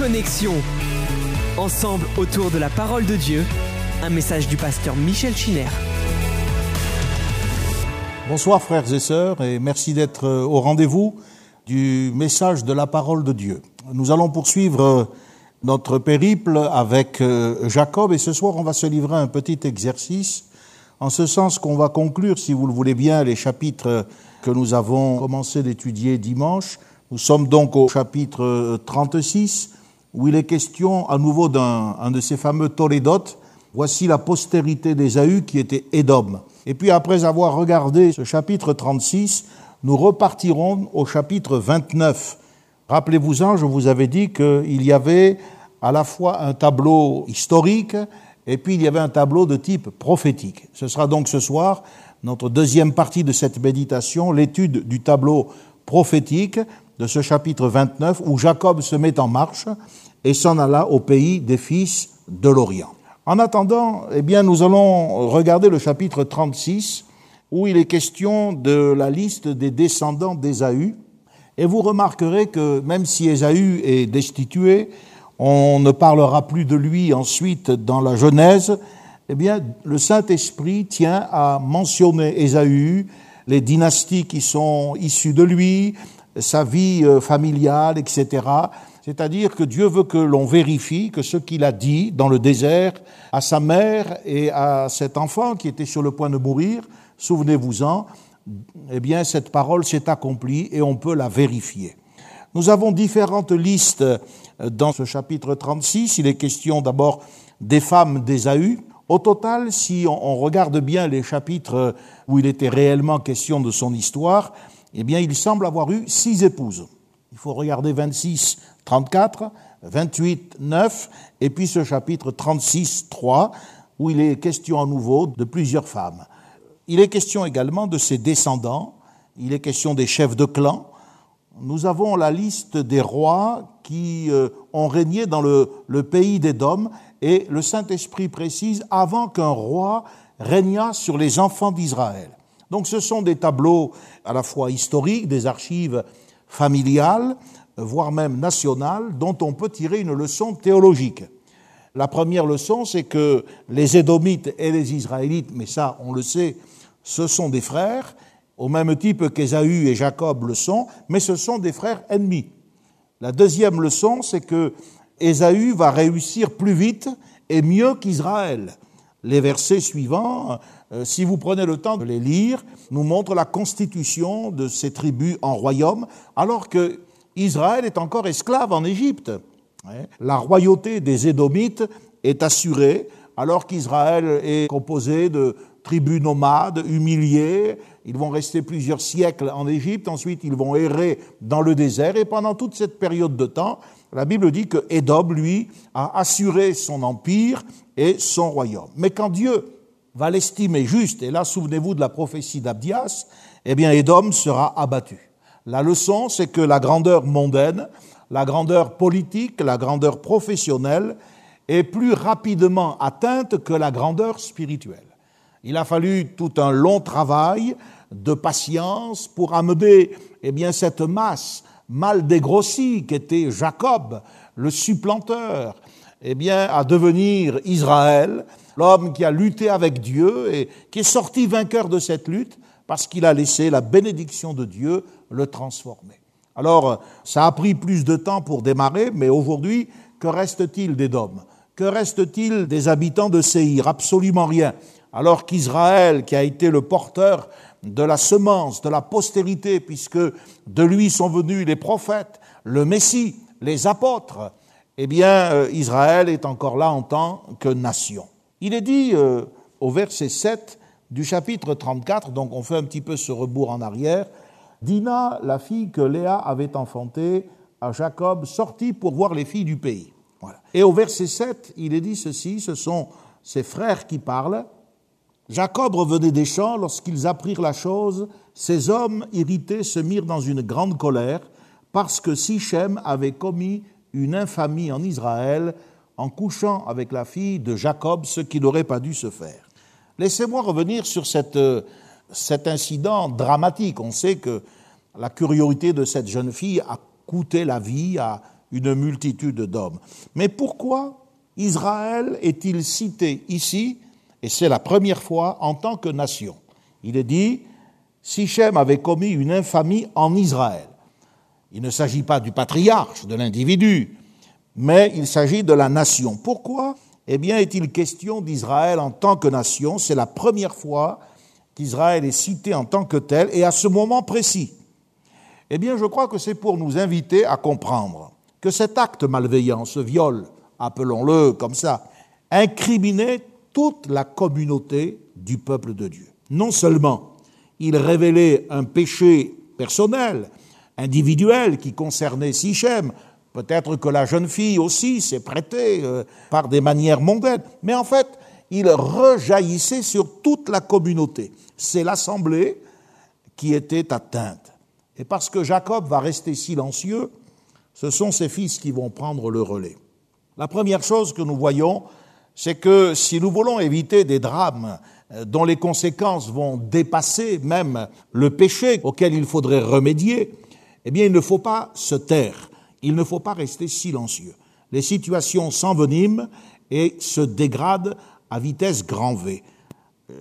Connexion. Ensemble autour de la parole de Dieu, un message du pasteur Michel Chiner. Bonsoir frères et sœurs et merci d'être au rendez-vous du message de la parole de Dieu. Nous allons poursuivre notre périple avec euh, Jacob et ce soir on va se livrer à un petit exercice en ce sens qu'on va conclure, si vous le voulez bien, les chapitres que nous avons commencé d'étudier dimanche. Nous sommes donc au chapitre 36 où il est question à nouveau d'un de ces fameux Tolédotes. Voici la postérité d'Ésaü qui était Édom. Et puis après avoir regardé ce chapitre 36, nous repartirons au chapitre 29. Rappelez-vous-en, je vous avais dit qu'il y avait à la fois un tableau historique et puis il y avait un tableau de type prophétique. Ce sera donc ce soir notre deuxième partie de cette méditation, l'étude du tableau prophétique de ce chapitre 29 où Jacob se met en marche et s'en alla au pays des fils de l'Orient. En attendant, eh bien, nous allons regarder le chapitre 36 où il est question de la liste des descendants d'Ésaü. Et vous remarquerez que même si Ésaü est destitué, on ne parlera plus de lui ensuite dans la Genèse, eh bien, le Saint-Esprit tient à mentionner Ésaü, les dynasties qui sont issues de lui, sa vie euh, familiale, etc. C'est-à-dire que Dieu veut que l'on vérifie que ce qu'il a dit dans le désert à sa mère et à cet enfant qui était sur le point de mourir, souvenez-vous-en, eh bien, cette parole s'est accomplie et on peut la vérifier. Nous avons différentes listes dans ce chapitre 36. Il est question d'abord des femmes d'Ésaü. Au total, si on regarde bien les chapitres où il était réellement question de son histoire, eh bien, il semble avoir eu six épouses. Il faut regarder 26, 34, 28, 9, et puis ce chapitre 36, 3, où il est question à nouveau de plusieurs femmes. Il est question également de ses descendants, il est question des chefs de clan. Nous avons la liste des rois qui euh, ont régné dans le, pays d'Édom, et le Saint-Esprit précise avant qu'un roi régnât sur les enfants d'Israël. Donc ce sont des tableaux à la fois historiques, des archives familiales, voire même nationales, dont on peut tirer une leçon théologique. La première leçon, c'est que les Édomites et les Israélites, mais ça on le sait, ce sont des frères, au même type qu'Ésaü et Jacob le sont, mais ce sont des frères ennemis. La deuxième leçon, c'est que Ésaü va réussir plus vite et mieux qu'Israël. Les versets suivants si vous prenez le temps de les lire, nous montrent la constitution de ces tribus en royaume, alors que Israël est encore esclave en Égypte. La royauté des Édomites est assurée, alors qu'Israël est composé de tribus nomades, humiliées. Ils vont rester plusieurs siècles en Égypte, ensuite ils vont errer dans le désert, et pendant toute cette période de temps, la Bible dit que Édom, lui, a assuré son empire et son royaume. Mais quand Dieu va l'estimer juste, et là souvenez-vous de la prophétie d'Abdias, eh bien Édom sera abattu. La leçon, c'est que la grandeur mondaine, la grandeur politique, la grandeur professionnelle est plus rapidement atteinte que la grandeur spirituelle. Il a fallu tout un long travail de patience pour amener eh bien, cette masse mal dégrossie qu'était Jacob, le supplanteur, eh bien, à devenir Israël, l'homme qui a lutté avec Dieu et qui est sorti vainqueur de cette lutte parce qu'il a laissé la bénédiction de Dieu le transformer. Alors, ça a pris plus de temps pour démarrer, mais aujourd'hui, que reste-t-il des d'hommes Que reste-t-il des habitants de Séhir? Absolument rien. Alors qu'Israël, qui a été le porteur de la semence, de la postérité, puisque de lui sont venus les prophètes, le Messie, les apôtres, eh bien, euh, Israël est encore là en tant que nation. Il est dit euh, au verset 7 du chapitre 34, donc on fait un petit peu ce rebours en arrière, Dina, la fille que Léa avait enfantée à Jacob, sortit pour voir les filles du pays. Et au verset 7, il est dit ceci, ce sont ses frères qui parlent. Jacob revenait des champs, lorsqu'ils apprirent la chose, ces hommes irrités se mirent dans une grande colère, parce que Sichem avait commis une infamie en Israël en couchant avec la fille de Jacob, ce qui n'aurait pas dû se faire. Laissez-moi revenir sur cette, cet incident dramatique. On sait que la curiosité de cette jeune fille a coûté la vie à une multitude d'hommes. Mais pourquoi Israël est-il cité ici, et c'est la première fois, en tant que nation? Il est dit, Sichem avait commis une infamie en Israël. Il ne s'agit pas du patriarche, de l'individu, mais il s'agit de la nation. Pourquoi? Eh bien, est-il question d'Israël en tant que nation? C'est la première fois qu'Israël est cité en tant que tel, et à ce moment précis. Eh bien, je crois que c'est pour nous inviter à comprendre que cet acte malveillant, ce viol, appelons-le comme ça, incriminait toute la communauté du peuple de Dieu. Non seulement il révélait un péché personnel, individuel qui concernait Sichem, peut-être que la jeune fille aussi s'est prêtée euh, par des manières mondaines, mais en fait, il rejaillissait sur toute la communauté. C'est l'assemblée qui était atteinte. Et parce que Jacob va rester silencieux, ce sont ses fils qui vont prendre le relais. La première chose que nous voyons, c'est que si nous voulons éviter des drames euh, dont les conséquences vont dépasser même le péché auquel il faudrait remédier, eh bien, il ne faut pas se taire, il ne faut pas rester silencieux. Les situations s'enveniment et se dégradent à vitesse grand V.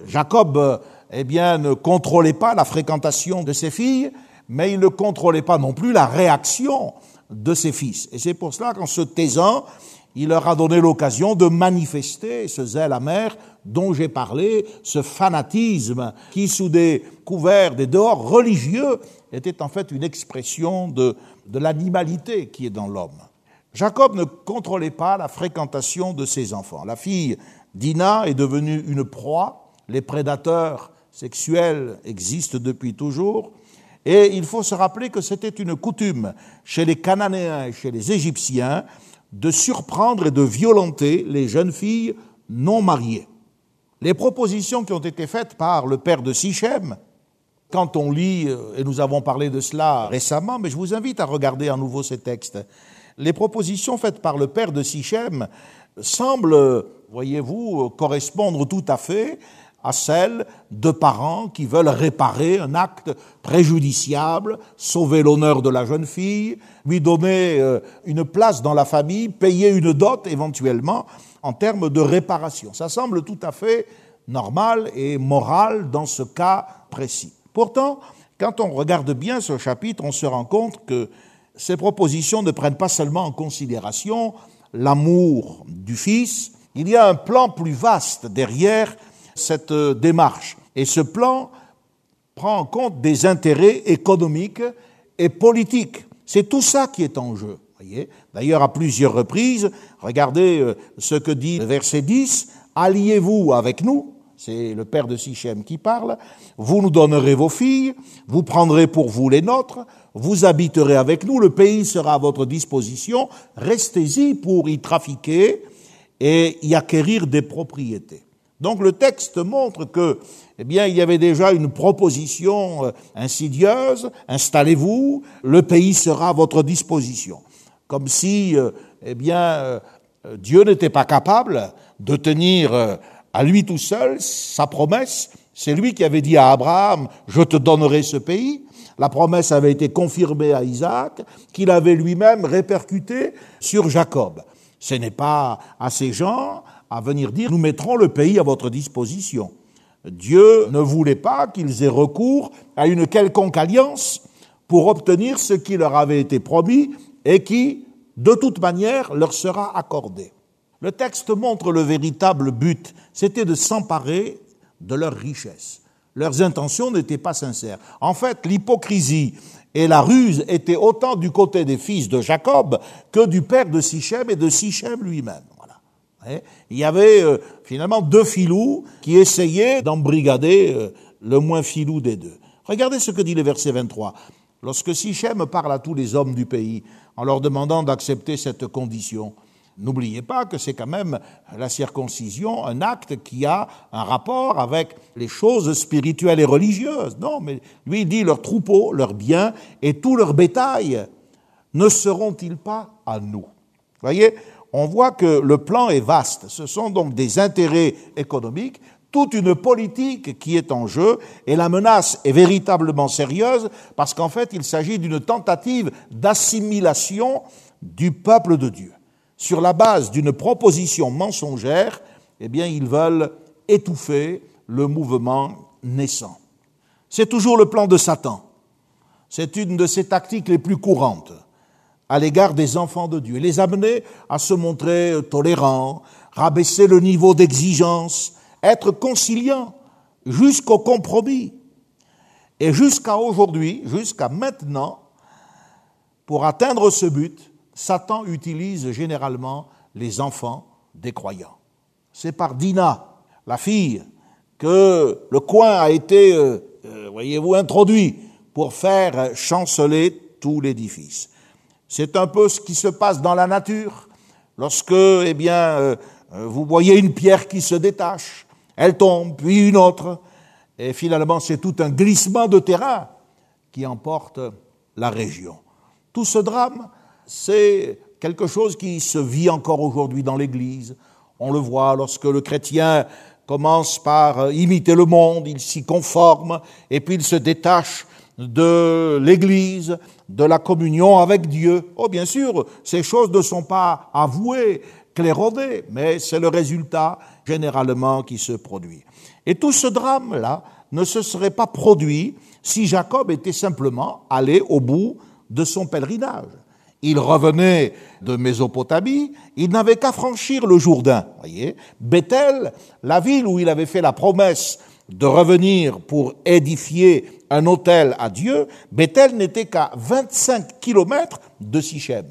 Jacob, euh, eh bien, ne contrôlait pas la fréquentation de ses filles, mais il ne contrôlait pas non plus la réaction de ses fils. Et c'est pour cela qu'en se taisant, il leur a donné l'occasion de manifester ce zèle amer dont j'ai parlé, ce fanatisme qui, sous des couverts, des dehors religieux, était en fait une expression de, de l'animalité qui est dans l'homme. Jacob ne contrôlait pas la fréquentation de ses enfants. La fille Dina est devenue une proie. Les prédateurs sexuels existent depuis toujours. Et il faut se rappeler que c'était une coutume chez les Cananéens et chez les Égyptiens de surprendre et de violenter les jeunes filles non mariées. Les propositions qui ont été faites par le père de Sichem, quand on lit, euh, et nous avons parlé de cela récemment, mais je vous invite à regarder à nouveau ces textes, les propositions faites par le père de Sichem semblent, voyez-vous, correspondre tout à fait à celles de parents qui veulent réparer un acte préjudiciable, sauver l'honneur de la jeune fille, lui donner euh, une place dans la famille, payer une dot éventuellement en termes de réparation. Ça semble tout à fait normal et moral dans ce cas précis. Pourtant, quand on regarde bien ce chapitre, on se rend compte que ces propositions ne prennent pas seulement en considération l'amour du Fils, il y a un plan plus vaste derrière cette euh, démarche. Et ce plan prend en compte des intérêts économiques et politiques. C'est tout ça qui est en jeu. D'ailleurs, à plusieurs reprises, regardez euh, ce que dit le verset 10, Alliez-vous avec nous, c'est le père de Sichem qui parle, vous nous donnerez vos filles, vous prendrez pour vous les nôtres, vous habiterez avec nous, le pays sera à votre disposition, restez-y pour y trafiquer et y acquérir des propriétés. Donc le texte montre que, eh bien, il y avait déjà une proposition euh, insidieuse, installez-vous, le pays sera à votre disposition. Comme si, euh, eh bien, euh, Dieu n'était pas capable de tenir à lui tout seul sa promesse. C'est lui qui avait dit à Abraham, je te donnerai ce pays. La promesse avait été confirmée à Isaac, qu'il avait lui-même répercuté sur Jacob. Ce n'est pas à ces gens à venir dire, nous mettrons le pays à votre disposition. Dieu ne voulait pas qu'ils aient recours à une quelconque alliance pour obtenir ce qui leur avait été promis et qui, de toute manière, leur sera accordé. Le texte montre le véritable but, c'était de s'emparer de leurs richesses. Leurs intentions n'étaient pas sincères. En fait, l'hypocrisie et la ruse étaient autant du côté des fils de Jacob que du père de Sichem et de Sichem lui-même. Hein? Il y avait euh, finalement deux filous qui essayaient d'embrigader euh, le moins filou des deux. Regardez ce que dit le verset 23. Lorsque Sichem parle à tous les hommes du pays en leur demandant d'accepter cette condition, n'oubliez pas que c'est quand même la circoncision, un acte qui a un rapport avec les choses spirituelles et religieuses. Non, mais lui dit leurs troupeaux, leurs biens et tout leur bétail ne seront-ils pas à nous? Voyez, on voit que le plan est vaste. Ce sont donc des intérêts économiques, toute une politique qui est en jeu, et la menace est véritablement sérieuse parce qu'en fait, il s'agit d'une tentative d'assimilation du peuple de Dieu. Sur la base d'une proposition mensongère, eh bien, ils veulent étouffer le mouvement naissant. C'est toujours le plan de Satan. C'est une de ses tactiques les plus courantes à l'égard des enfants de Dieu, les amener à se montrer tolérants, rabaisser le niveau d'exigence, être conciliants jusqu'au compromis. Et jusqu'à aujourd'hui, jusqu'à maintenant, pour atteindre ce but, Satan utilise généralement les enfants des croyants. C'est par Dina, la fille, que le coin a été, euh, euh, voyez-vous, introduit pour faire chanceler tout l'édifice. C'est un peu ce qui se passe dans la nature. Lorsque, eh euh, euh, vous voyez une pierre qui se détache, elle tombe, puis une autre, et finalement c'est tout un glissement de terrain qui emporte la région. Tout ce drame, c'est quelque chose qui se vit encore aujourd'hui dans l'Église. On le voit lorsque le chrétien commence par imiter le monde, il s'y conforme, et puis il se détache de l'Église, de la communion avec Dieu. Oh, bien sûr, ces choses ne sont pas avouées, clairodées, mais c'est le résultat généralement qui se produit. Et tout ce drame-là ne se serait pas produit si Jacob était simplement allé au bout de son pèlerinage. Il revenait de Mésopotamie, il n'avait qu'à franchir le Jourdain. Voyez, Bethel, la ville où il avait fait la promesse de revenir pour édifier un hôtel à Dieu, Bethel n'était qu'à 25 kilomètres de Sichem.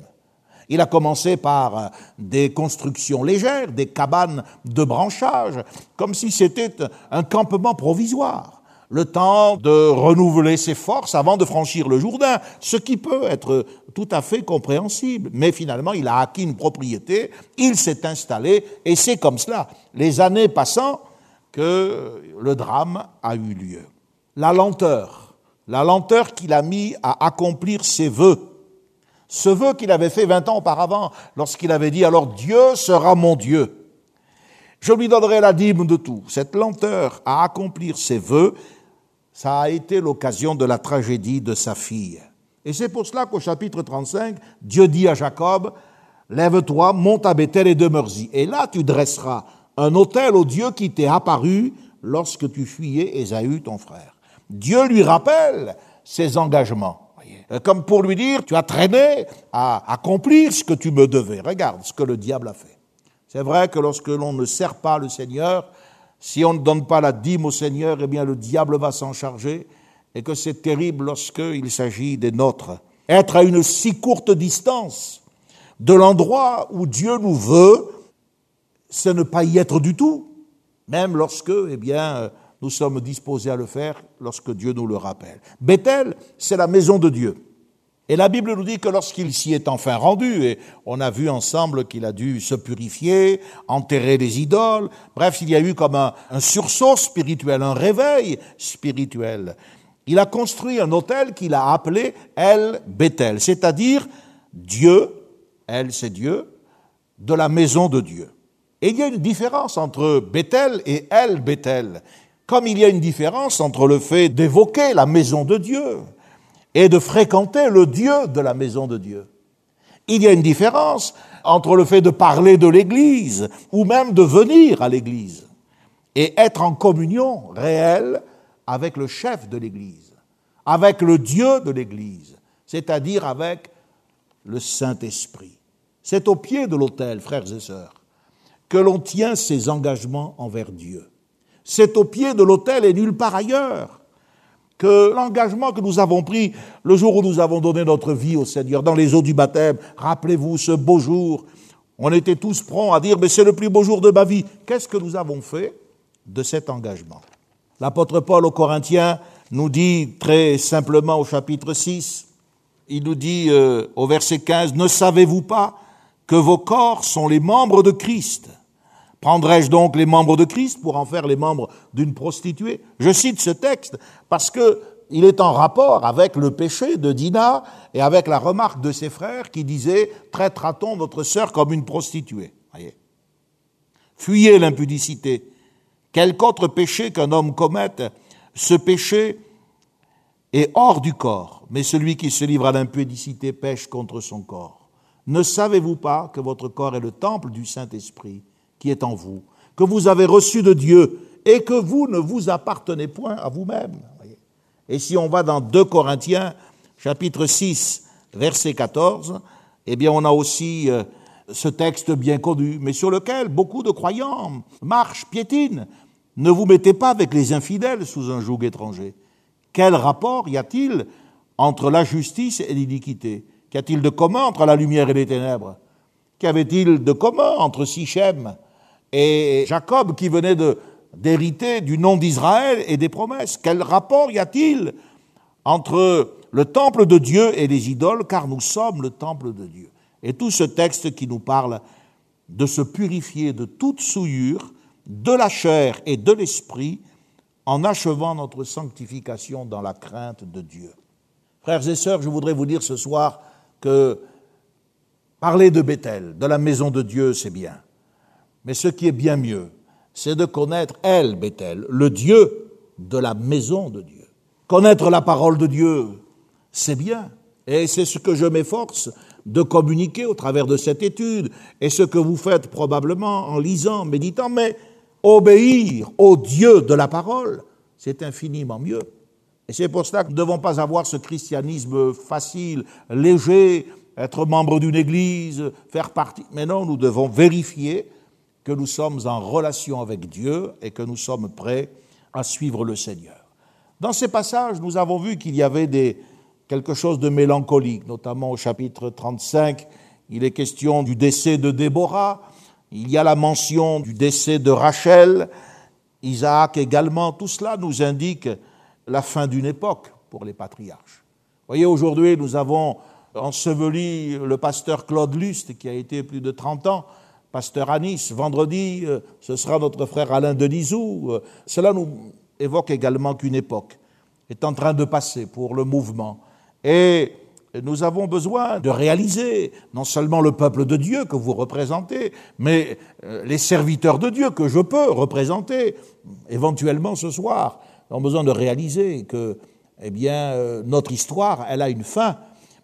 Il a commencé par euh, des constructions légères, des cabanes de branchage, comme si c'était un campement provisoire. Le temps de renouveler ses forces avant de franchir le Jourdain, ce qui peut être tout à fait compréhensible. Mais finalement, il a acquis une propriété, il s'est installé, et c'est comme cela. Les années passant, que le drame a eu lieu. La lenteur, la lenteur qu'il a mis à accomplir ses vœux. Ce vœu qu'il avait fait vingt ans auparavant, lorsqu'il avait dit alors Dieu sera mon Dieu. Je lui donnerai la dîme de tout. Cette lenteur à accomplir ses vœux, ça a été l'occasion de la tragédie de sa fille. Et c'est pour cela qu'au chapitre 35, Dieu dit à Jacob, Lève-toi, monte à Bethel et demeure-y. Et là, tu dresseras un hôtel au Dieu qui t'est apparu lorsque tu fuyais Ésaü, ton frère. Dieu lui rappelle ses engagements. Euh, comme pour lui dire, tu as traîné à accomplir ce que tu me devais. Regarde ce que le diable a fait. C'est vrai que lorsque l'on ne sert pas le Seigneur, si on ne donne pas la dîme au Seigneur, eh bien le diable va s'en charger et que c'est terrible lorsqu'il s'agit des nôtres. Être à une si courte distance de l'endroit où Dieu nous veut, c'est ne pas y être du tout, même lorsque, eh bien, nous sommes disposés à le faire lorsque Dieu nous le rappelle. Bethel, c'est la maison de Dieu. Et la Bible nous dit que lorsqu'il s'y est enfin rendu, et on a vu ensemble qu'il a dû se purifier, enterrer les idoles, bref, il y a eu comme un, sursaut spirituel, un réveil spirituel. Il a construit un hôtel qu'il a appelé El Bethel, c'est-à-dire Dieu, El c'est Dieu, de la maison de Dieu. Et il y a une différence entre Bethel et El Bethel, comme il y a une différence entre le fait d'évoquer la maison de Dieu et de fréquenter le Dieu de la maison de Dieu. Il y a une différence entre le fait de parler de l'Église ou même de venir à l'Église et être en communion réelle avec le chef de l'Église, avec le Dieu de l'Église, c'est-à-dire avec le Saint-Esprit. C'est au pied de l'autel, frères et sœurs que l'on tient ses engagements envers Dieu. C'est au pied de l'autel et nulle part ailleurs que l'engagement que nous avons pris le jour où nous avons donné notre vie au Seigneur, dans les eaux du baptême, rappelez-vous ce beau jour, on était tous prompts à dire, mais c'est le plus beau jour de ma vie. Qu'est-ce que nous avons fait de cet engagement? L'apôtre Paul aux Corinthiens nous dit très simplement au chapitre 6, il nous dit euh, au verset 15, ne savez-vous pas que vos corps sont les membres de Christ? Prendrai-je donc les membres de Christ pour en faire les membres d'une prostituée? Je cite ce texte parce que il est en rapport avec le péché de Dina et avec la remarque de ses frères qui disaient traitera-t-on notre sœur comme une prostituée? Fuyez l'impudicité. Quelque autre péché qu'un homme commette, ce péché est hors du corps, mais celui qui se livre à l'impudicité pêche contre son corps. Ne savez-vous pas que votre corps est le temple du Saint-Esprit? Qui est en vous, que vous avez reçu de Dieu et que vous ne vous appartenez point à vous-même Et si on va dans 2 Corinthiens chapitre 6, verset 14, eh bien on a aussi euh, ce texte bien connu, mais sur lequel beaucoup de croyants marchent, piétinent. Ne vous mettez pas avec les infidèles sous un joug étranger. Quel rapport y a-t-il entre la justice et l'iniquité? Qu'y a-t-il de commun entre la lumière et les ténèbres? Qu'y avait-il de commun entre Sichem et Jacob qui venait d'hériter du nom d'Israël et des promesses Quel rapport y a-t-il entre le temple de Dieu et les idoles Car nous sommes le temple de Dieu? Et tout ce texte qui nous parle de se purifier de toute souillure, de la chair et de l'esprit, en achevant notre sanctification dans la crainte de Dieu. Frères et sœurs, je voudrais vous dire ce soir que parler de Bethel, de la maison de Dieu, c'est bien. Mais ce qui est bien mieux, c'est de connaître elle, Bethel, le Dieu de la maison de Dieu. Connaître la parole de Dieu, c'est bien. Et c'est ce que je m'efforce de communiquer au travers de cette étude, et ce que vous faites probablement en lisant, méditant, mais obéir au Dieu de la parole, c'est infiniment mieux. Et c'est pour cela que nous ne devons pas avoir ce christianisme facile, léger, être membre d'une église, faire partie. Mais non, nous devons vérifier que nous sommes en relation avec Dieu et que nous sommes prêts à suivre le Seigneur. Dans ces passages, nous avons vu qu'il y avait quelque chose de mélancolique, notamment au chapitre 35, il est question du décès de Déborah, il y a la mention du décès de Rachel, Isaac également. Tout cela nous indique la fin d'une époque pour les patriarches. Vous voyez, aujourd'hui, nous avons enseveli le pasteur Claude Lust, qui a été plus de 30 ans pasteur à Nice. Vendredi, euh, ce sera notre frère Alain Denisou. Euh, cela nous évoque également qu'une époque est en train de passer pour le mouvement. Et nous avons besoin de réaliser non seulement le peuple de Dieu que vous représentez, mais euh, les serviteurs de Dieu que je peux représenter éventuellement ce soir. Nous avons besoin de réaliser que eh bien, notre histoire, elle a une fin,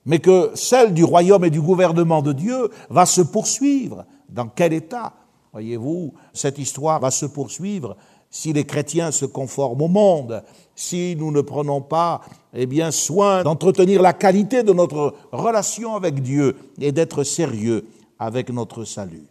mais que celle du royaume et du gouvernement de Dieu va se poursuivre. Dans quel état Voyez-vous, cette histoire va se poursuivre si les chrétiens se conforment au monde, si nous ne prenons pas eh bien, soin d'entretenir la qualité de notre relation avec Dieu et d'être sérieux avec notre salut?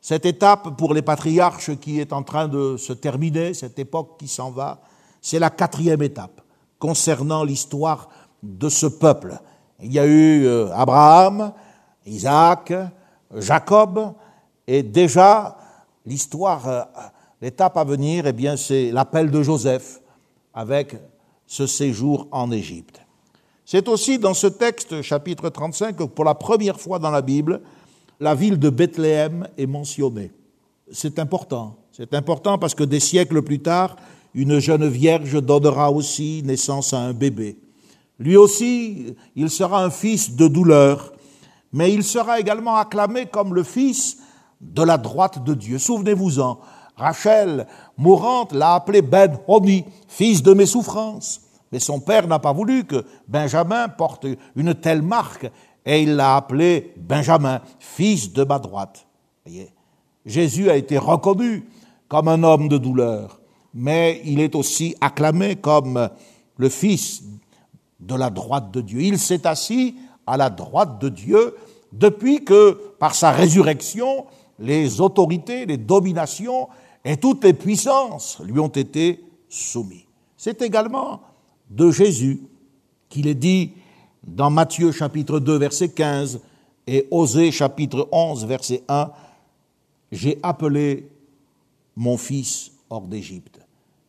Cette étape pour les patriarches qui est en train de se terminer, cette époque qui s'en va, c'est la quatrième étape concernant l'histoire de ce peuple. Il y a eu euh, Abraham, Isaac, Jacob, et déjà l'histoire euh, L'étape à venir, eh bien, c'est l'appel de Joseph avec ce séjour en Égypte. C'est aussi dans ce texte, chapitre 35, que pour la première fois dans la Bible, la ville de Bethléem est mentionnée. C'est important. C'est important parce que des siècles plus tard, une jeune vierge donnera aussi naissance à un bébé. Lui aussi, il sera un fils de douleur, mais il sera également acclamé comme le fils de la droite de Dieu. Souvenez-vous-en, Rachel, mourante, l'a appelé Ben Honi, fils de mes souffrances. Mais son père n'a pas voulu que Benjamin porte une telle marque et il l'a appelé Benjamin, fils de ma droite. Jésus a été reconnu comme un homme de douleur, mais il est aussi acclamé comme le fils de la droite de Dieu. Il s'est assis à la droite de Dieu depuis que, par sa résurrection, les autorités, les dominations et toutes les puissances lui ont été soumises. C'est également de Jésus qu'il est dit dans Matthieu chapitre 2 verset 15 et Osée chapitre 11 verset 1, J'ai appelé mon fils hors d'Égypte.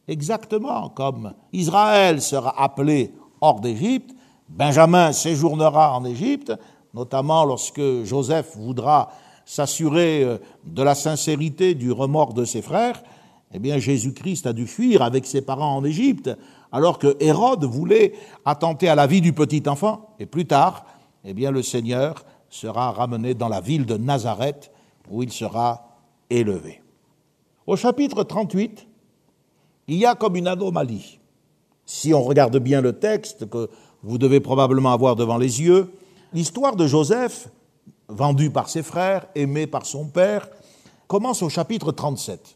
Exactement comme Israël sera appelé hors d'Égypte, Benjamin séjournera en Égypte, notamment lorsque Joseph voudra s'assurer euh, de la sincérité du remords de ses frères, eh bien Jésus-Christ a dû fuir avec ses parents en Égypte, alors que Hérode voulait attenter à la vie du petit enfant. Et plus tard, eh bien le Seigneur sera ramené dans la ville de Nazareth, où il sera élevé. Au chapitre 38, il y a comme une anomalie. Si on regarde bien le texte que vous devez probablement avoir devant les yeux, l'histoire de Joseph vendu par ses frères, aimé par son père, commence au chapitre 37.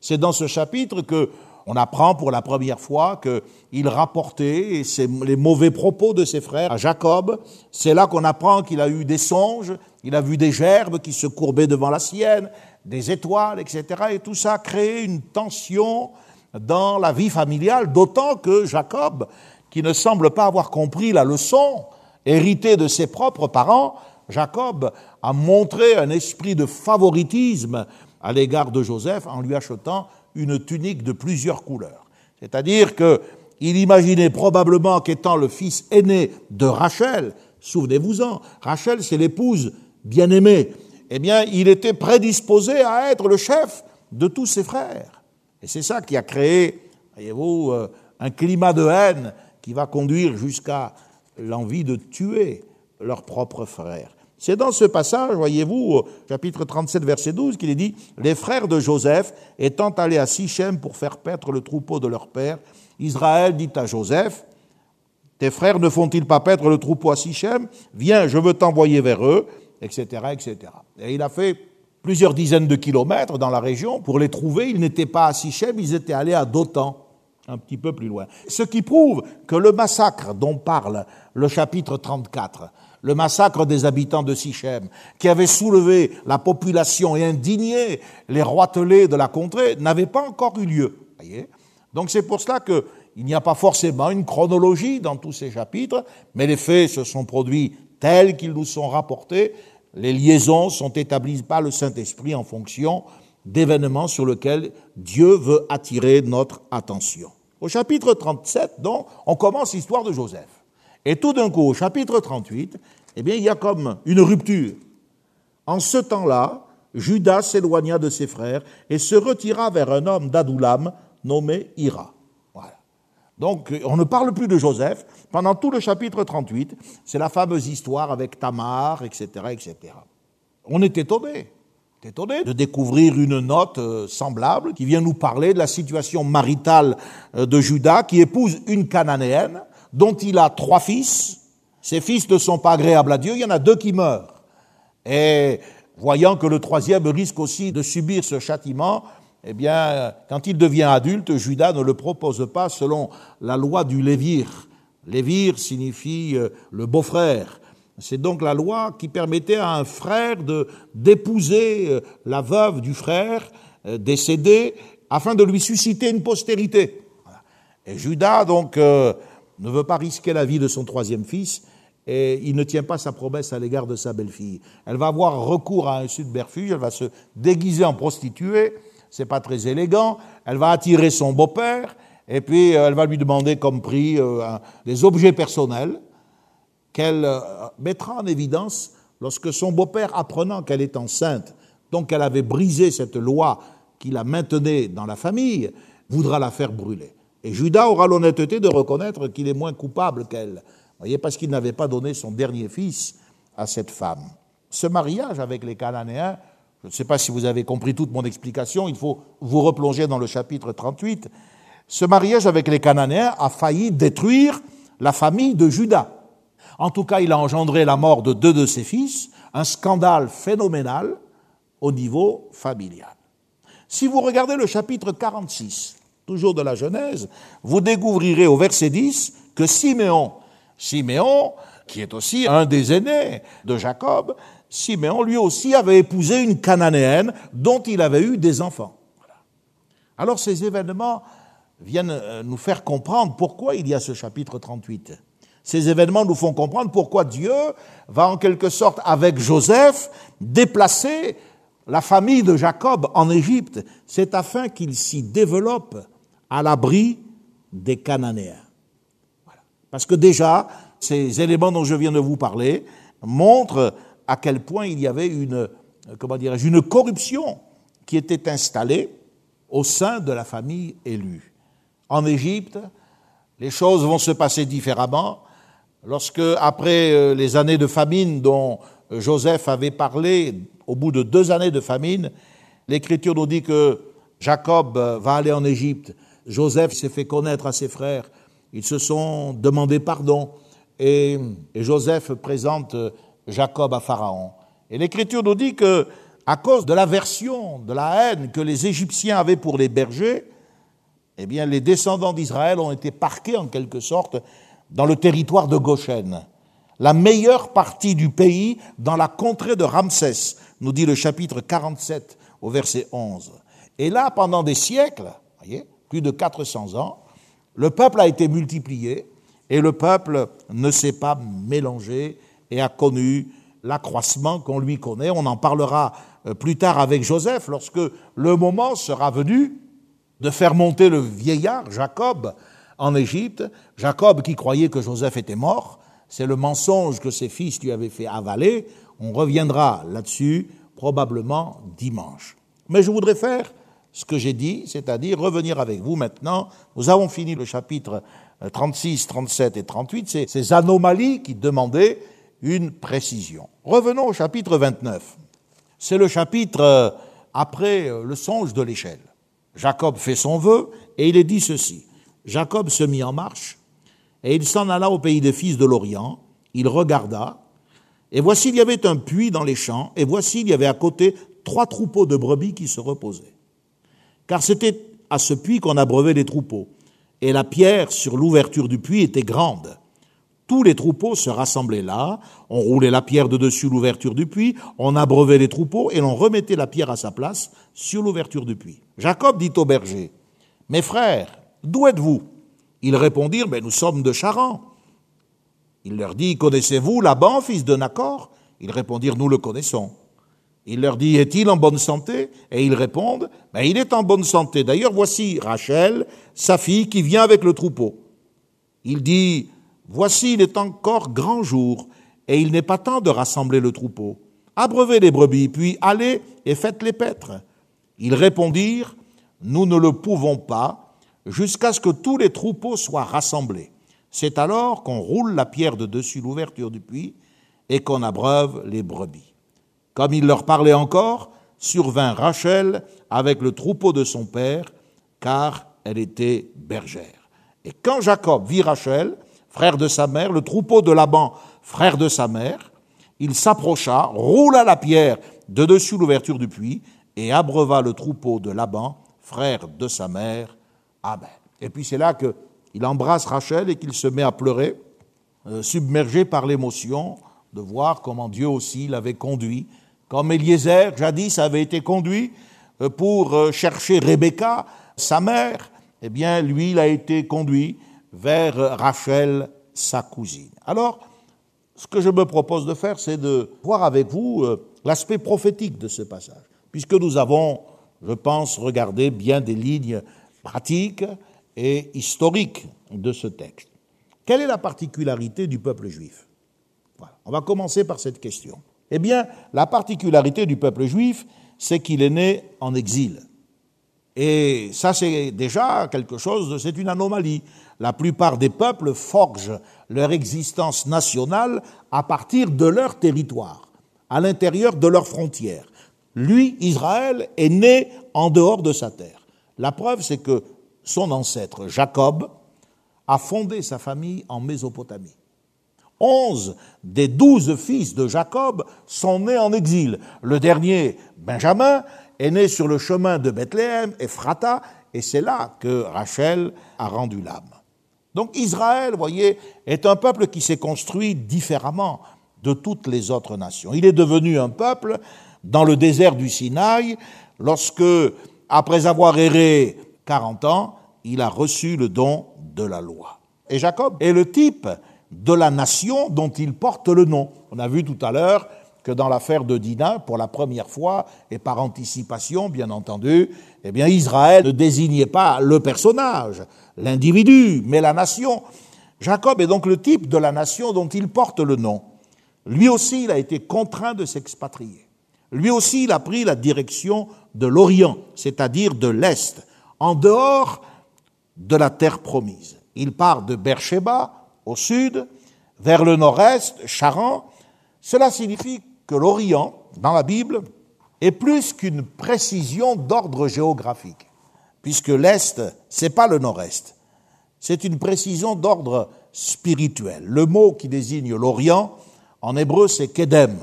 C'est dans ce chapitre que on apprend pour la première fois qu'il rapportait les mauvais propos de ses frères à Jacob. C'est là qu'on apprend qu'il a eu des songes, il a vu des gerbes qui se courbaient devant la sienne, des étoiles, etc. Et tout ça a créé une tension dans la vie familiale, d'autant que Jacob, qui ne semble pas avoir compris la leçon héritée de ses propres parents, Jacob a montré un esprit de favoritisme à l'égard de Joseph en lui achetant une tunique de plusieurs couleurs. C'est-à-dire qu'il imaginait probablement qu'étant le fils aîné de Rachel, souvenez-vous-en, Rachel c'est l'épouse bien-aimée, eh bien il était prédisposé à être le chef de tous ses frères. Et c'est ça qui a créé, voyez-vous, euh, un climat de haine qui va conduire jusqu'à l'envie de tuer leurs propres frères. C'est dans ce passage, voyez-vous, chapitre 37, verset 12, qu'il est dit Les frères de Joseph, étant allés à Sichem pour faire paître le troupeau de leur père, Israël dit à Joseph Tes frères ne font-ils pas paître le troupeau à Sichem? Viens, je veux t'envoyer vers eux, etc., etc. Et il a fait plusieurs dizaines de kilomètres dans la région pour les trouver. Ils n'étaient pas à Sichem, ils étaient allés à Dothan un petit peu plus loin. Ce qui prouve que le massacre dont parle le chapitre 34 le massacre des habitants de Sichem, qui avait soulevé la population et indigné les roitelets de la contrée, n'avait pas encore eu lieu. Donc c'est pour cela qu'il n'y a pas forcément une chronologie dans tous ces chapitres, mais les faits se sont produits tels qu'ils nous sont rapportés. Les liaisons sont établies par le Saint-Esprit en fonction d'événements sur lesquels Dieu veut attirer notre attention. Au chapitre 37, donc, on commence l'histoire de Joseph. Et tout d'un coup, au chapitre 38, eh bien, il y a comme une rupture. En ce temps-là, Judas s'éloigna de ses frères et se retira vers un homme d'Adoulam nommé Ira. Voilà. Donc, on ne parle plus de Joseph. Pendant tout le chapitre 38, c'est la fameuse histoire avec Tamar, etc., etc. On est étonné, étonné de découvrir une note euh, semblable qui vient nous parler de la situation maritale euh, de Judas qui épouse une cananéenne dont il a trois fils. Ses fils ne sont pas agréables à Dieu, il y en a deux qui meurent. Et voyant que le troisième risque aussi de subir ce châtiment, eh bien, quand il devient adulte, Judas ne le propose pas selon la loi du Lévir. Lévir signifie euh, le beau-frère. C'est donc la loi qui permettait à un frère de d'épouser euh, la veuve du frère euh, décédé afin de lui susciter une postérité. Et Judas donc ne veut pas risquer la vie de son troisième fils et il ne tient pas sa promesse à l'égard de sa belle-fille. Elle va avoir recours à un subterfuge, elle va se déguiser en prostituée, c'est pas très élégant, elle va attirer son beau-père et puis euh, elle va lui demander comme prix euh, des objets personnels qu'elle euh, mettra en évidence lorsque son beau-père, apprenant qu'elle est enceinte, donc qu'elle avait brisé cette loi qui la maintenait dans la famille, voudra la faire brûler. Et Judas aura l'honnêteté de reconnaître qu'il est moins coupable qu'elle. Voyez, parce qu'il n'avait pas donné son dernier fils à cette femme. Ce mariage avec les Cananéens, je ne sais pas si vous avez compris toute mon explication, il faut vous replonger dans le chapitre 38. Ce mariage avec les Cananéens a failli détruire la famille de Judas. En tout cas, il a engendré la mort de deux de ses fils, un scandale phénoménal au niveau familial. Si vous regardez le chapitre 46, toujours de la Genèse, vous découvrirez au verset 10 que Siméon, Siméon, qui est aussi un des aînés de Jacob, Siméon lui aussi avait épousé une cananéenne dont il avait eu des enfants. Alors ces événements viennent euh, nous faire comprendre pourquoi il y a ce chapitre 38. Ces événements nous font comprendre pourquoi Dieu va en quelque sorte, avec Joseph, déplacer la famille de Jacob en Égypte. C'est afin qu'il s'y développe à l'abri des Cananéens. Parce que déjà, ces éléments dont je viens de vous parler montrent à quel point il y avait une, comment dirais-je, une corruption qui était installée au sein de la famille élue. En Égypte, les choses vont se passer différemment. Lorsque, après euh, les années de famine dont Joseph avait parlé, au bout de deux années de famine, l'Écriture nous dit que Jacob va aller en Égypte Joseph s'est fait connaître à ses frères. Ils se sont demandé pardon. Et, Joseph présente Jacob à Pharaon. Et l'Écriture nous dit que, à cause de l'aversion, de la haine que les Égyptiens avaient pour les bergers, eh bien, les descendants d'Israël ont été parqués en quelque sorte dans le territoire de Goshen, la meilleure partie du pays dans la contrée de Ramsès, nous dit le chapitre 47 au verset 11. Et là, pendant des siècles, voyez, plus de 400 ans, le peuple a été multiplié et le peuple ne s'est pas mélangé et a connu l'accroissement qu'on lui connaît. On en parlera euh, plus tard avec Joseph lorsque le moment sera venu de faire monter le vieillard Jacob en Égypte. Jacob qui croyait que Joseph était mort, c'est le mensonge que ses fils lui avaient fait avaler. On reviendra là-dessus probablement dimanche. Mais je voudrais faire ce que j'ai dit, c'est-à-dire revenir avec vous maintenant. Nous avons fini le chapitre 36, euh, 37 et 38, c'est ces anomalies qui demandaient une précision. Revenons au chapitre 29. C'est le chapitre euh, après euh, le songe de l'échelle. Jacob fait son vœu et il est dit ceci. Jacob se mit en marche et il s'en alla au pays des fils de l'Orient. Il regarda et voici il y avait un puits dans les champs et voici il y avait à côté trois troupeaux de brebis qui se reposaient. Car c'était à ce puits qu'on abreuvait les troupeaux et la pierre sur l'ouverture du puits était grande. Tous les troupeaux se rassemblaient là, on roulait la pierre de dessus l'ouverture du puits, on abreuvait les troupeaux et l'on remettait la pierre à sa place sur l'ouverture du puits. Jacob dit au berger, Mes frères, d'où êtes-vous? Ils répondirent, ben, Nous sommes de Charan. Il leur dit, Connaissez-vous Laban, fils de Nacor? Ils répondirent, Nous le connaissons. Il leur dit, Est-il en bonne santé? Et ils répondent, ben, Il est en bonne santé. D'ailleurs, voici Rachel, sa fille, qui vient avec le troupeau. Il dit, Voici, il est encore grand jour, et il n'est pas temps de rassembler le troupeau. Abreuvez les brebis, puis allez et faites-les paître. Ils répondirent, Nous ne le pouvons pas, jusqu'à ce que tous les troupeaux soient rassemblés. C'est alors qu'on roule la pierre de dessus l'ouverture du puits et qu'on abreuve les brebis. Comme il leur parlait encore, survint Rachel avec le troupeau de son père, car elle était bergère. Et quand Jacob vit Rachel, frère de sa mère, le troupeau de Laban, frère de sa mère, il s'approcha, roula la pierre de dessus l'ouverture du puits et abreuva le troupeau de Laban, frère de sa mère. Amen. Et puis c'est là qu'il embrasse Rachel et qu'il se met à pleurer, euh, submergé par l'émotion de voir comment Dieu aussi l'avait conduit, comme Eliezer jadis avait été conduit euh, pour euh, chercher Rebecca, sa mère, eh bien lui il a été conduit vers Rachel, sa cousine. Alors, ce que je me propose de faire, c'est de voir avec vous l'aspect prophétique de ce passage, puisque nous avons, je pense, regardé bien des lignes pratiques et historiques de ce texte. Quelle est la particularité du peuple juif? Voilà. On va commencer par cette question. Eh bien, la particularité du peuple juif, c'est qu'il est né en exil. Et ça, c'est déjà quelque chose, c'est une anomalie. La plupart des peuples forgent leur existence nationale à partir de leur territoire, à l'intérieur de leurs frontières. Lui, Israël, est né en dehors de sa terre. La preuve, c'est que son ancêtre, Jacob, a fondé sa famille en Mésopotamie. Onze des douze fils de Jacob sont nés en exil. Le dernier, Benjamin, est né sur le chemin de Bethléem, Ephrata, et c'est là que Rachel a rendu l'âme. Donc Israël, voyez, est un peuple qui s'est construit différemment de toutes les autres nations. Il est devenu un peuple dans le désert du Sinaï lorsque, après avoir erré 40 ans, il a reçu le don de la loi. Et Jacob? Est le type de la nation dont il porte le nom. On a vu tout à l'heure que dans l'affaire de Dina, pour la première fois, et par anticipation, bien entendu, eh bien, Israël ne désignait pas le personnage, l'individu, mais la nation. Jacob est donc le type de la nation dont il porte le nom. Lui aussi, il a été contraint de s'expatrier. Lui aussi, il a pris la direction de l'Orient, c'est-à-dire de l'Est, en dehors de la terre promise. Il part de Beersheba, au sud, vers le nord-est, Charan. Cela signifie que l'Orient, dans la Bible, est plus qu'une précision d'ordre géographique, puisque l'Est, c'est pas le Nord-Est, c'est une précision d'ordre spirituel. Le mot qui désigne l'Orient, en hébreu, c'est Kedem.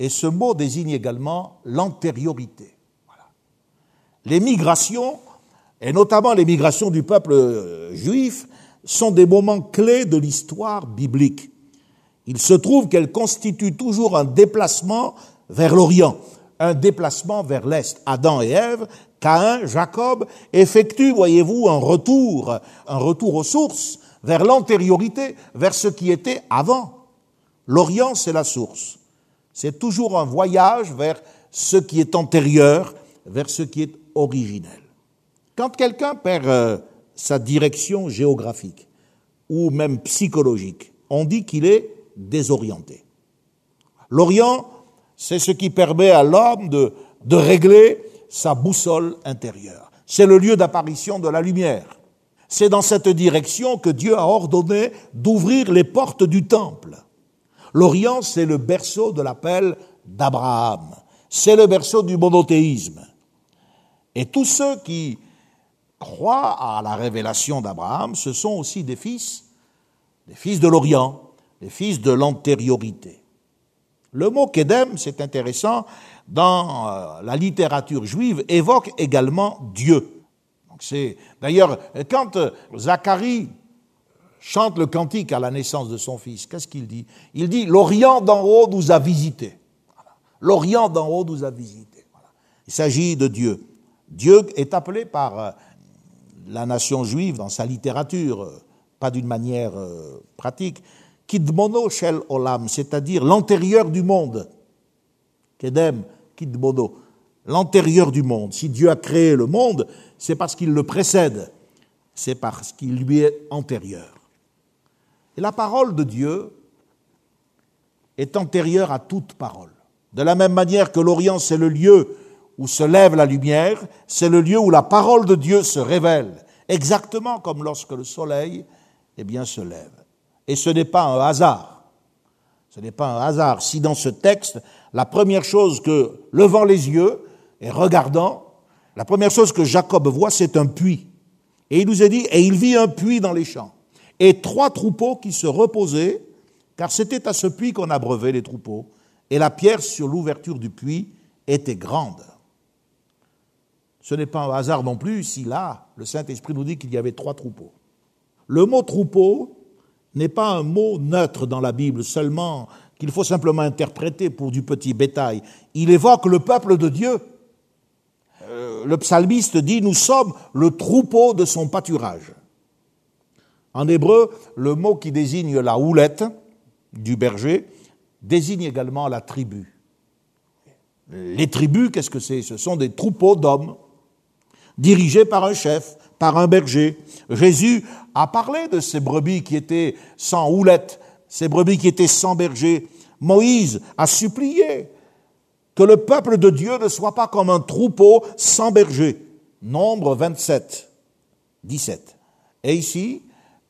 Et ce mot désigne également l'antériorité. Les migrations, et notamment les migrations du peuple euh, juif, sont des moments clés de l'histoire biblique. Il se trouve qu'elles constituent toujours un déplacement vers l'Orient, un déplacement vers l'Est. Adam et Ève, Caïn, Jacob effectuent, voyez-vous, un retour, un retour aux sources, vers l'antériorité, vers ce qui était avant. L'Orient, c'est la source. C'est toujours un voyage vers ce qui est antérieur, vers ce qui est Quand quelqu'un perd euh, sa direction géographique ou même psychologique, on dit qu'il est désorienté. L'Orient, c'est ce qui permet à l'homme de régler sa boussole intérieure. C'est le lieu d'apparition de la lumière. C'est dans cette direction que Dieu a ordonné d'ouvrir les portes du temple. L'Orient, c'est le berceau de l'appel d'Abraham. C'est le berceau du monothéisme. Et tous ceux qui croient à la révélation d'Abraham, ce sont aussi des fils, des fils de l'Orient, des fils de l'antériorité. Le mot Kedem, c'est intéressant, dans euh, la littérature juive, évoque également Dieu. D'ailleurs quand euh, Zacharie chante le cantique à la naissance de son fils, qu'est-ce qu'il dit? Il dit l'Orient d'en haut nous a visités. L'Orient d'en haut nous a visités. Il s'agit de Dieu. Dieu est appelé par euh, la nation juive dans sa littérature, euh, pas d'une manière pratique, Kidmono Shel Olam, c'est-à-dire l'antérieur du monde. Kedem, Kidmono, l'antérieur du monde. Si Dieu a créé le monde, c'est parce qu'il le précède, c'est parce qu'il lui est antérieur. Et la parole de Dieu est antérieure à toute parole. De la même manière que l'Orient, c'est le lieu où se lève la lumière, c'est le lieu où la parole de Dieu se révèle, exactement comme lorsque le soleil eh bien, se lève. Et ce n'est pas un hasard. Ce n'est pas un hasard si dans ce texte, la première chose que, levant les yeux et regardant, la première chose que Jacob voit, c'est un puits. Et il nous a dit, et il vit un puits dans les champs. Et trois troupeaux qui se reposaient, car c'était à ce puits qu'on abreuvait les troupeaux. Et la pierre sur l'ouverture du puits était grande. Ce n'est pas un hasard non plus si là, le Saint-Esprit nous dit qu'il y avait trois troupeaux. Le mot troupeau n'est pas un mot neutre dans la Bible, seulement qu'il faut simplement interpréter pour du petit bétail. Il évoque le peuple de Dieu le psalmiste dit, nous sommes le troupeau de son pâturage. En hébreu, le mot qui désigne la houlette du berger désigne également la tribu. Les tribus, qu'est-ce que c'est? Ce sont des troupeaux d'hommes dirigés par un chef, par un berger. Jésus a parlé de ces brebis qui étaient sans houlette, ces brebis qui étaient sans berger. Moïse a supplié que le peuple de Dieu ne soit pas comme un troupeau sans berger. Nombre 27, 17. Et ici,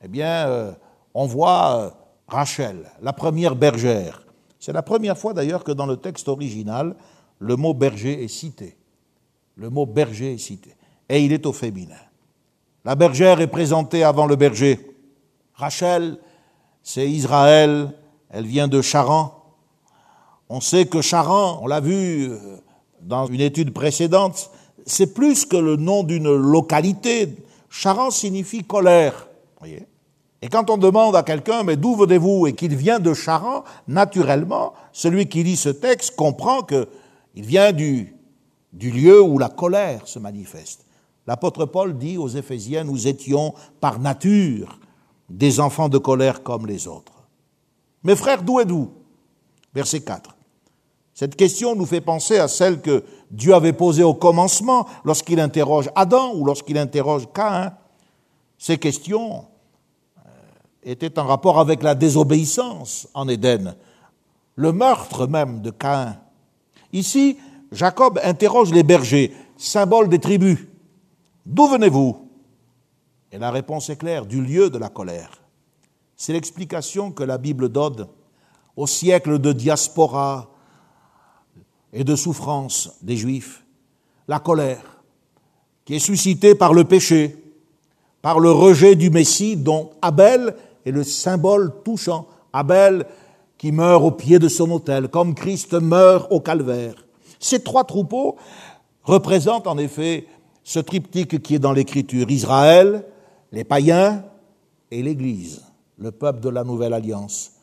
eh bien, euh, on voit euh, Rachel, la première bergère. C'est la première fois d'ailleurs que dans le texte original, le mot berger est cité. Le mot berger est cité. Et il est au féminin. La bergère est présentée avant le berger. Rachel, c'est Israël, elle vient de Charan, on sait que Charan, on l'a vu euh, dans une étude précédente, c'est plus que le nom d'une localité. Charan signifie colère. et quand on demande à quelqu'un, mais d'où venez-vous? Et qu'il vient de Charan, naturellement, celui qui lit ce texte comprend qu'il vient du lieu où la colère se manifeste. L'apôtre Paul dit aux Éphésiens, nous étions par nature des enfants de colère comme les autres. Mes frères, d'où êtes-vous? Verset 4. Cette question nous fait penser à celle que Dieu avait posée au commencement lorsqu'il interroge Adam ou lorsqu'il interroge Caïn. Ces questions euh, étaient en rapport avec la désobéissance en Éden, le meurtre même de Caïn. Ici, Jacob interroge les bergers, symbole des tribus. D'où venez-vous? Et la réponse est claire, du lieu de la colère. C'est l'explication que la Bible donne au siècle de diaspora, et de souffrance des Juifs, la colère, qui est suscitée par le péché, par le rejet du Messie dont Abel est le symbole touchant. Abel qui meurt au pied de son autel, comme Christ meurt au calvaire. Ces trois troupeaux représentent en effet ce triptyque qui est dans l'Écriture, Israël, les païens et l'Église, le peuple de la nouvelle alliance.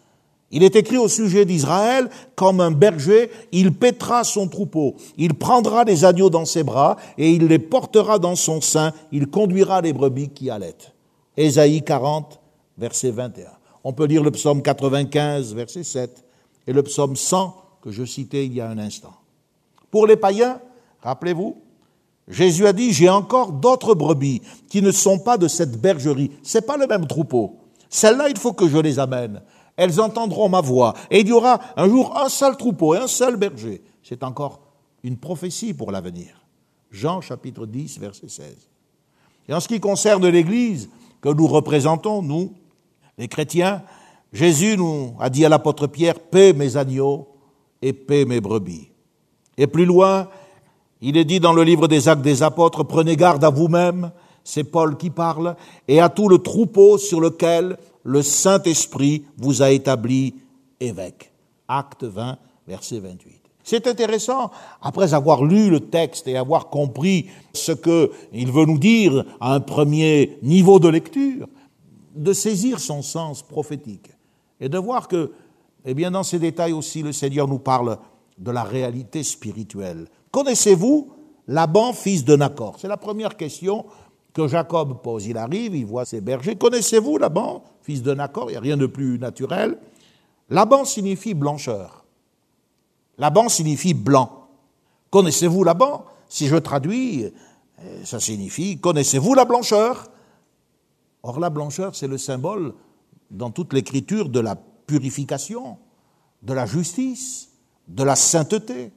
Il est écrit au sujet d'Israël, comme un berger, il pètera son troupeau, il prendra les agneaux dans ses bras et il les portera dans son sein, il conduira les brebis qui allaitent. Ésaïe 40, verset 21. On peut lire le psaume 95, verset 7, et le psaume 100 que je citais il y a un instant. Pour les païens, rappelez-vous, Jésus a dit, j'ai encore d'autres brebis qui ne sont pas de cette bergerie. Ce n'est pas le même troupeau. Celles-là, il faut que je les amène. Elles entendront ma voix. Et il y aura un jour un seul troupeau et un seul berger. C'est encore une prophétie pour l'avenir. Jean chapitre 10, verset 16. Et en ce qui concerne l'Église que nous représentons, nous, les chrétiens, Jésus nous a dit à l'apôtre Pierre, paix mes agneaux et paix mes brebis. Et plus loin, il est dit dans le livre des actes des apôtres, prenez garde à vous-même, c'est Paul qui parle, et à tout le troupeau sur lequel le Saint-Esprit vous a établi évêque. Acte 20, verset 28. C'est intéressant, après avoir lu le texte et avoir compris ce qu'il veut nous dire à un premier niveau de lecture, de saisir son sens prophétique et de voir que, eh bien, dans ces détails aussi, le Seigneur nous parle de la réalité spirituelle. Connaissez-vous Laban, fils de Nacor? C'est la première question que Jacob pose. Il arrive, il voit ses bergers. Connaissez-vous Laban, fils de Nacor? Il n'y a rien de plus naturel. Laban signifie blancheur. Laban signifie blanc. Connaissez-vous Laban? Si je traduis, euh, ça signifie connaissez-vous la blancheur? Or, la blancheur, c'est le symbole dans toute l'écriture de la purification, de la justice, de la sainteté.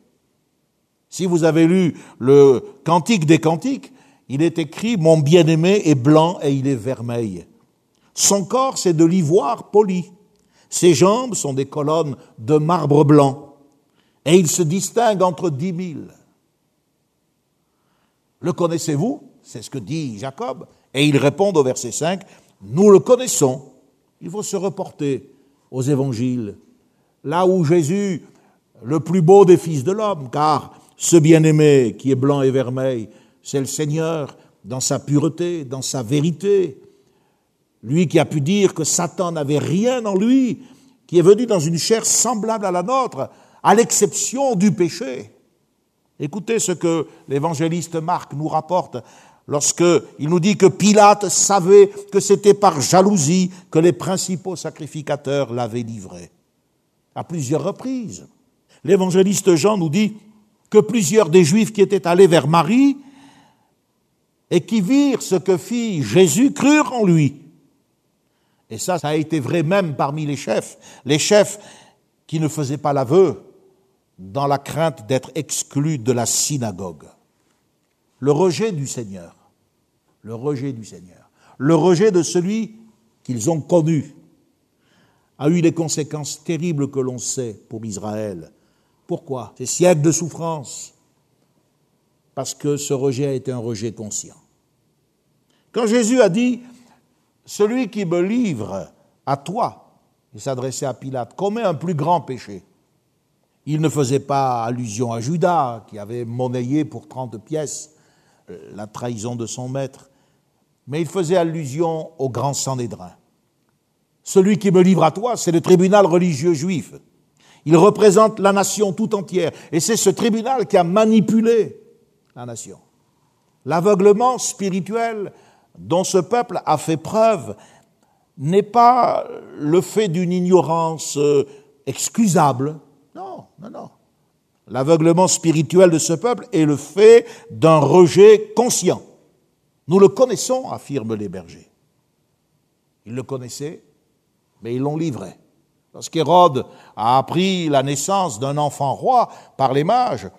Si vous avez lu le Cantique des Cantiques, il est écrit Mon bien-aimé est blanc et il est vermeil. Son corps, c'est de l'ivoire poli. Ses jambes sont des colonnes de marbre blanc. Et il se distingue entre dix mille. Le connaissez-vous? C'est ce que dit Jacob. Et il répond au verset 5, nous le connaissons. Il faut se reporter aux évangiles, là où Jésus, le plus beau des fils de l'homme, car ce bien-aimé qui est blanc et vermeil, c'est le Seigneur dans sa pureté, dans sa vérité. Lui qui a pu dire que Satan n'avait rien en lui, qui est venu dans une chair semblable à la nôtre, à l'exception du péché. Écoutez ce que l'évangéliste Marc nous rapporte lorsqu'il nous dit que Pilate savait que c'était par jalousie que les principaux sacrificateurs l'avaient livré. À plusieurs reprises. L'évangéliste Jean nous dit que plusieurs des Juifs qui étaient allés vers Marie et qui virent ce que fit Jésus crurent en lui. Et ça, ça a été vrai même parmi les chefs. Les chefs qui ne faisaient pas l'aveu dans la crainte d'être exclus de la synagogue. Le rejet du Seigneur le rejet du Seigneur, le rejet de celui qu'ils ont connu, a eu les conséquences terribles que l'on sait pour Israël. Pourquoi? Ces siècles de souffrance. Parce que ce rejet a été un rejet conscient. Quand Jésus a dit, celui qui me livre à toi, il s'adressait à Pilate, commet un plus grand péché. Il ne faisait pas allusion à Judas, qui avait monnayé pour trente pièces euh, la trahison de son maître mais il faisait allusion au grand Sanhédrin. Celui qui me livre à toi, c'est le tribunal religieux juif. Il représente la nation tout entière. Et c'est ce tribunal qui a manipulé la nation. L'aveuglement spirituel dont ce peuple a fait preuve n'est pas le fait d'une ignorance euh, excusable. Non, non, non. L'aveuglement spirituel de ce peuple est le fait d'un rejet conscient. Nous le connaissons, affirment les bergers. Ils le connaissaient, mais ils l'ont livré. Lorsqu'Hérode a appris la naissance d'un enfant roi par les mages,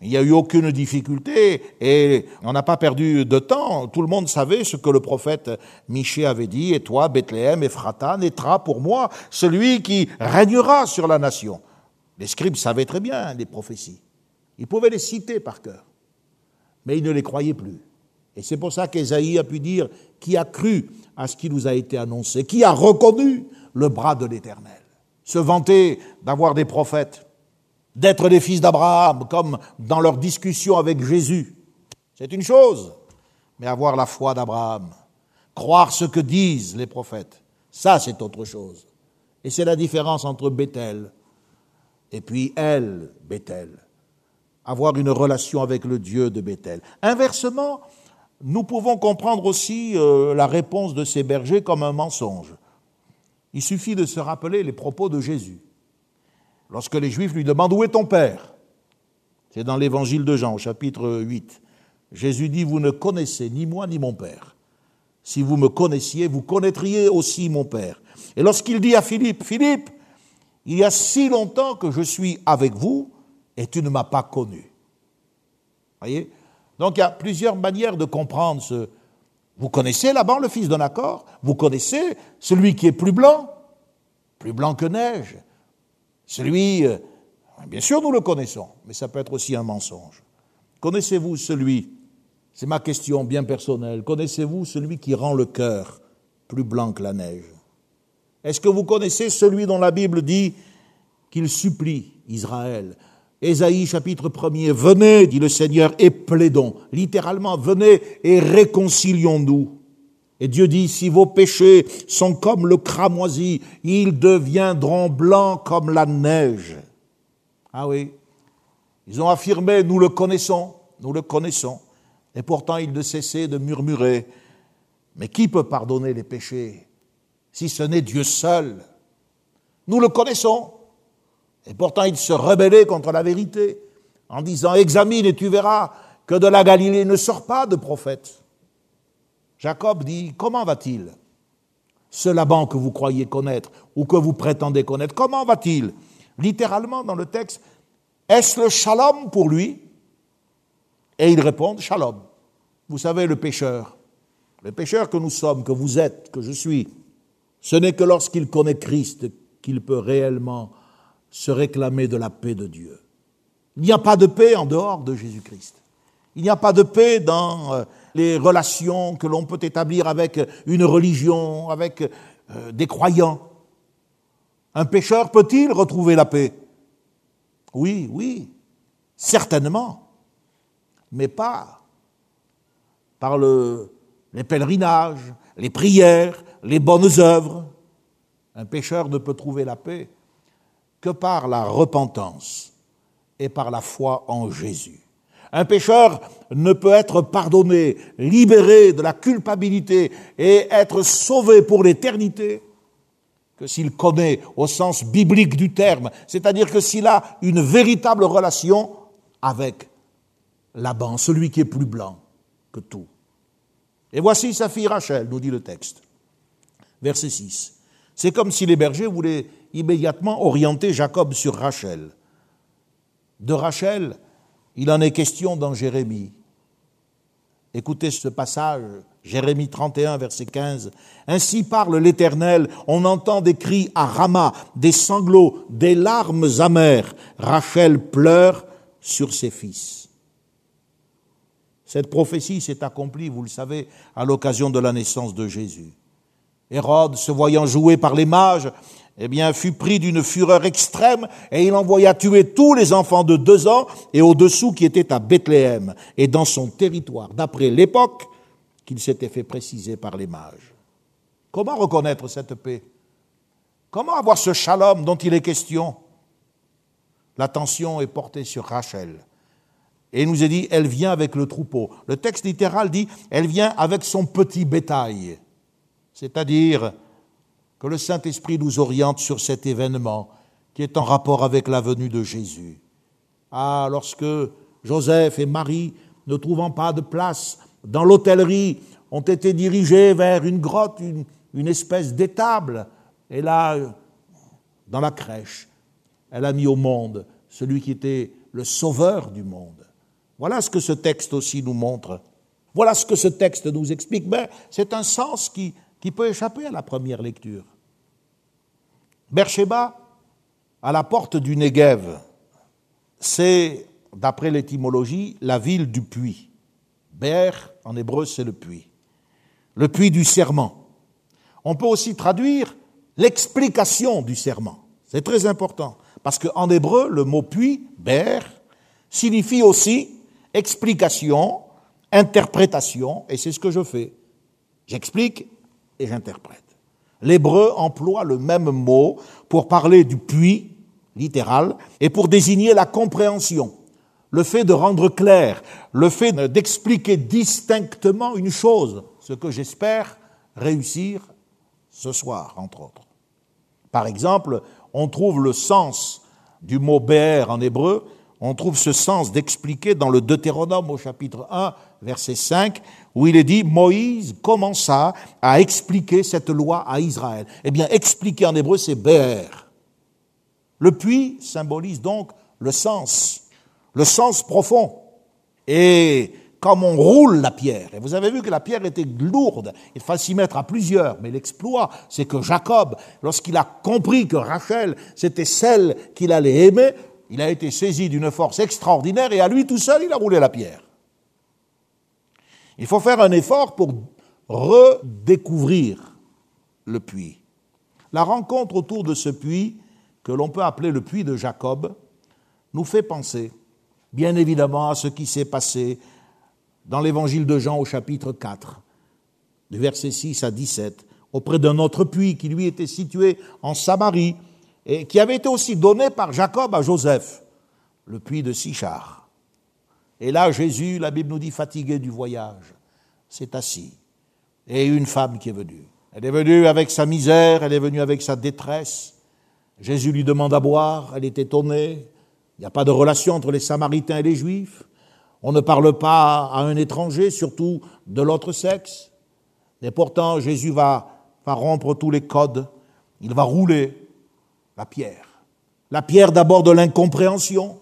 il n'y a eu aucune difficulté et on n'a pas perdu de temps. Tout le monde savait ce que le prophète Michée avait dit. Et toi, Bethléem, Ephrata, naîtra pour moi celui qui régnera sur la nation. Les scribes savaient très bien les prophéties. Ils pouvaient les citer par cœur, mais ils ne les croyaient plus. Et c'est pour ça qu'Ésaïe a pu dire qui a cru à ce qui nous a été annoncé, qui a reconnu le bras de l'Éternel? Se vanter d'avoir des prophètes, d'être des fils d'Abraham, comme dans leur discussion avec Jésus. C'est une chose, mais avoir la foi d'Abraham, croire ce que disent les prophètes, ça c'est autre chose. Et c'est la différence entre Bethel et puis elle, Bethel. Avoir une relation avec le Dieu de Bethel. Inversement, nous pouvons comprendre aussi euh, la réponse de ces bergers comme un mensonge. Il suffit de se rappeler les propos de Jésus. Lorsque les Juifs lui demandent Où est ton Père? C'est dans l'évangile de Jean, au chapitre 8. Jésus dit Vous ne connaissez ni moi ni mon Père. Si vous me connaissiez, vous connaîtriez aussi mon Père. Et lorsqu'il dit à Philippe Philippe, il y a si longtemps que je suis avec vous et tu ne m'as pas connu. Voyez? Donc il y a plusieurs manières de comprendre ce. Vous connaissez là-bas le fils d'un accord? Vous connaissez celui qui est plus blanc? Plus blanc que neige Celui. Euh, bien sûr, nous le connaissons, mais ça peut être aussi un mensonge. Connaissez-vous celui C'est ma question bien personnelle. Connaissez-vous celui qui rend le cœur plus blanc que la neige? Est-ce que vous connaissez celui dont la Bible dit qu'il supplie Israël Ésaïe chapitre 1er, venez, dit le Seigneur, et plaidons. Littéralement, venez et réconcilions-nous. Et Dieu dit, si vos péchés sont comme le cramoisi, ils deviendront blancs comme la neige. Ah oui, ils ont affirmé, nous le connaissons, nous le connaissons. Et pourtant, ils ne cessaient de murmurer, mais qui peut pardonner les péchés si ce n'est Dieu seul? Nous le connaissons. Et pourtant, il se rebellait contre la vérité en disant Examine et tu verras que de la Galilée ne sort pas de prophète. Jacob dit Comment va-t-il? Ce Laban que vous croyez connaître ou que vous prétendez connaître, comment va-t-il? Littéralement, dans le texte, est-ce le shalom pour lui? Et ils répondent Shalom. Vous savez, le pécheur, le pécheur que nous sommes, que vous êtes, que je suis, ce n'est que lorsqu'il connaît Christ qu'il peut réellement se réclamer de la paix de Dieu. Il n'y a pas de paix en dehors de Jésus-Christ. Il n'y a pas de paix dans euh, les relations que l'on peut établir avec une religion, avec euh, des croyants. Un pécheur peut-il retrouver la paix? Oui, oui, certainement, mais pas par le, les pèlerinages, les prières, les bonnes œuvres. Un pécheur ne peut trouver la paix que par la repentance et par la foi en Jésus. Un pécheur ne peut être pardonné, libéré de la culpabilité et être sauvé pour l'éternité que s'il connaît au sens biblique du terme, c'est-à-dire que s'il a une véritable relation avec Laban, celui qui est plus blanc que tout. Et voici sa fille Rachel, nous dit le texte verset 6. C'est comme si les bergers voulaient immédiatement orienter Jacob sur Rachel. De Rachel, il en est question dans Jérémie. Écoutez ce passage, Jérémie 31, verset 15. Ainsi parle l'Éternel, on entend des cris à Rama, des sanglots, des larmes amères. Rachel pleure sur ses fils. Cette prophétie s'est accomplie, vous le savez, à l'occasion de la naissance de Jésus. Hérode, se voyant joué par les mages, eh bien, fut pris d'une fureur extrême et il envoya tuer tous les enfants de deux ans et au-dessous qui étaient à Bethléem et dans son territoire, d'après l'époque qu'il s'était fait préciser par les mages. Comment reconnaître cette paix? Comment avoir ce shalom dont il est question? L'attention est portée sur Rachel. Et il nous est dit, elle vient avec le troupeau. Le texte littéral dit, elle vient avec son petit bétail c'est-à-dire que le Saint-Esprit nous oriente sur cet événement qui est en rapport avec la venue de Jésus. Ah, lorsque Joseph et Marie, ne trouvant pas de place dans l'hôtellerie, ont été dirigés vers une grotte, une, espèce d'étable, et là, dans la crèche, elle a mis au monde celui qui était le sauveur du monde. Voilà ce que ce texte aussi nous montre. Voilà ce que ce texte nous explique. Mais c'est un sens qui qui peut échapper à la première lecture. Beersheba, à la porte du Negev, c'est, d'après l'étymologie, la ville du puits. Ber, en hébreu, c'est le puits. Le puits du serment. On peut aussi traduire l'explication du serment. C'est très important. Parce qu'en hébreu, le mot puits, ber, signifie aussi explication, interprétation, et c'est ce que je fais. J'explique et j'interprète. L'hébreu emploie le même mot pour parler du puits, littéral, et pour désigner la compréhension, le fait de rendre clair, le fait d'expliquer distinctement une chose, ce que j'espère réussir ce soir, entre autres. Par exemple, on trouve le sens du mot BR en hébreu, on trouve ce sens d'expliquer dans le Deutéronome au chapitre 1, verset 5, où il est dit, Moïse commença à expliquer cette loi à Israël. Eh bien, expliquer en hébreu, c'est BR. Le puits symbolise donc le sens, le sens profond. Et comme on roule la pierre, et vous avez vu que la pierre était lourde, il fallait s'y mettre à plusieurs, mais l'exploit, c'est que Jacob, lorsqu'il a compris que Rachel, c'était celle qu'il allait aimer, il a été saisi d'une force extraordinaire et à lui tout seul, il a roulé la pierre. Il faut faire un effort pour redécouvrir le puits. La rencontre autour de ce puits, que l'on peut appeler le puits de Jacob, nous fait penser, bien évidemment, à ce qui s'est passé dans l'évangile de Jean au chapitre 4, du verset 6 à 17, auprès d'un autre puits qui lui était situé en Samarie et qui avait été aussi donné par Jacob à Joseph, le puits de Sichar. Et là, Jésus, la Bible nous dit, fatigué du voyage, s'est assis. Et une femme qui est venue. Elle est venue avec sa misère, elle est venue avec sa détresse. Jésus lui demande à boire, elle est étonnée. Il n'y a pas de relation entre les Samaritains et les Juifs. On ne parle pas à un étranger, surtout de l'autre sexe. Et pourtant, Jésus va, va rompre tous les codes. Il va rouler la pierre. La pierre d'abord de l'incompréhension.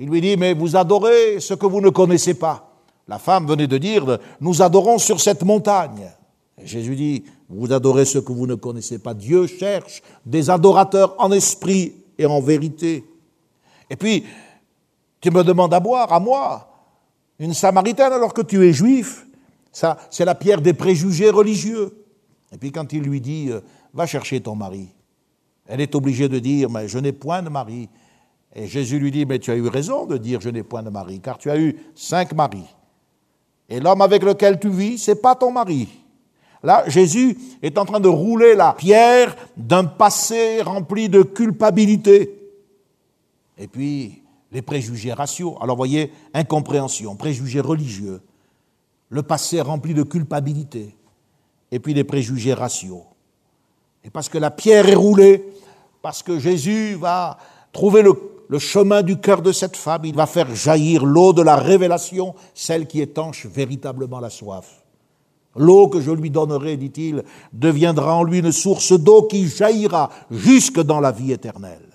Il lui dit, mais vous adorez ce que vous ne connaissez pas. La femme venait de dire, nous adorons sur cette montagne. Jésus dit, vous adorez ce que vous ne connaissez pas. Dieu cherche des adorateurs en esprit et en vérité. Et puis, tu me demandes à boire, à moi, une samaritaine alors que tu es juif. Ça, c'est la pierre des préjugés religieux. Et puis quand il lui dit, euh, va chercher ton mari, elle est obligée de dire, mais je n'ai point de mari. Et Jésus lui dit, mais tu as eu raison de dire, je n'ai point de mari, car tu as eu cinq maris. Et l'homme avec lequel tu vis, c'est pas ton mari. Là, Jésus est en train de rouler la pierre d'un passé rempli de culpabilité. Et puis, les préjugés raciaux. Alors, voyez, incompréhension, préjugés religieux, le passé rempli de culpabilité, et puis les préjugés raciaux. Et parce que la pierre est roulée, parce que Jésus va trouver le, le chemin du cœur de cette femme, il va faire jaillir l'eau de la révélation, celle qui étanche véritablement la soif. L'eau que je lui donnerai, dit-il, deviendra en lui une source d'eau qui jaillira jusque dans la vie éternelle.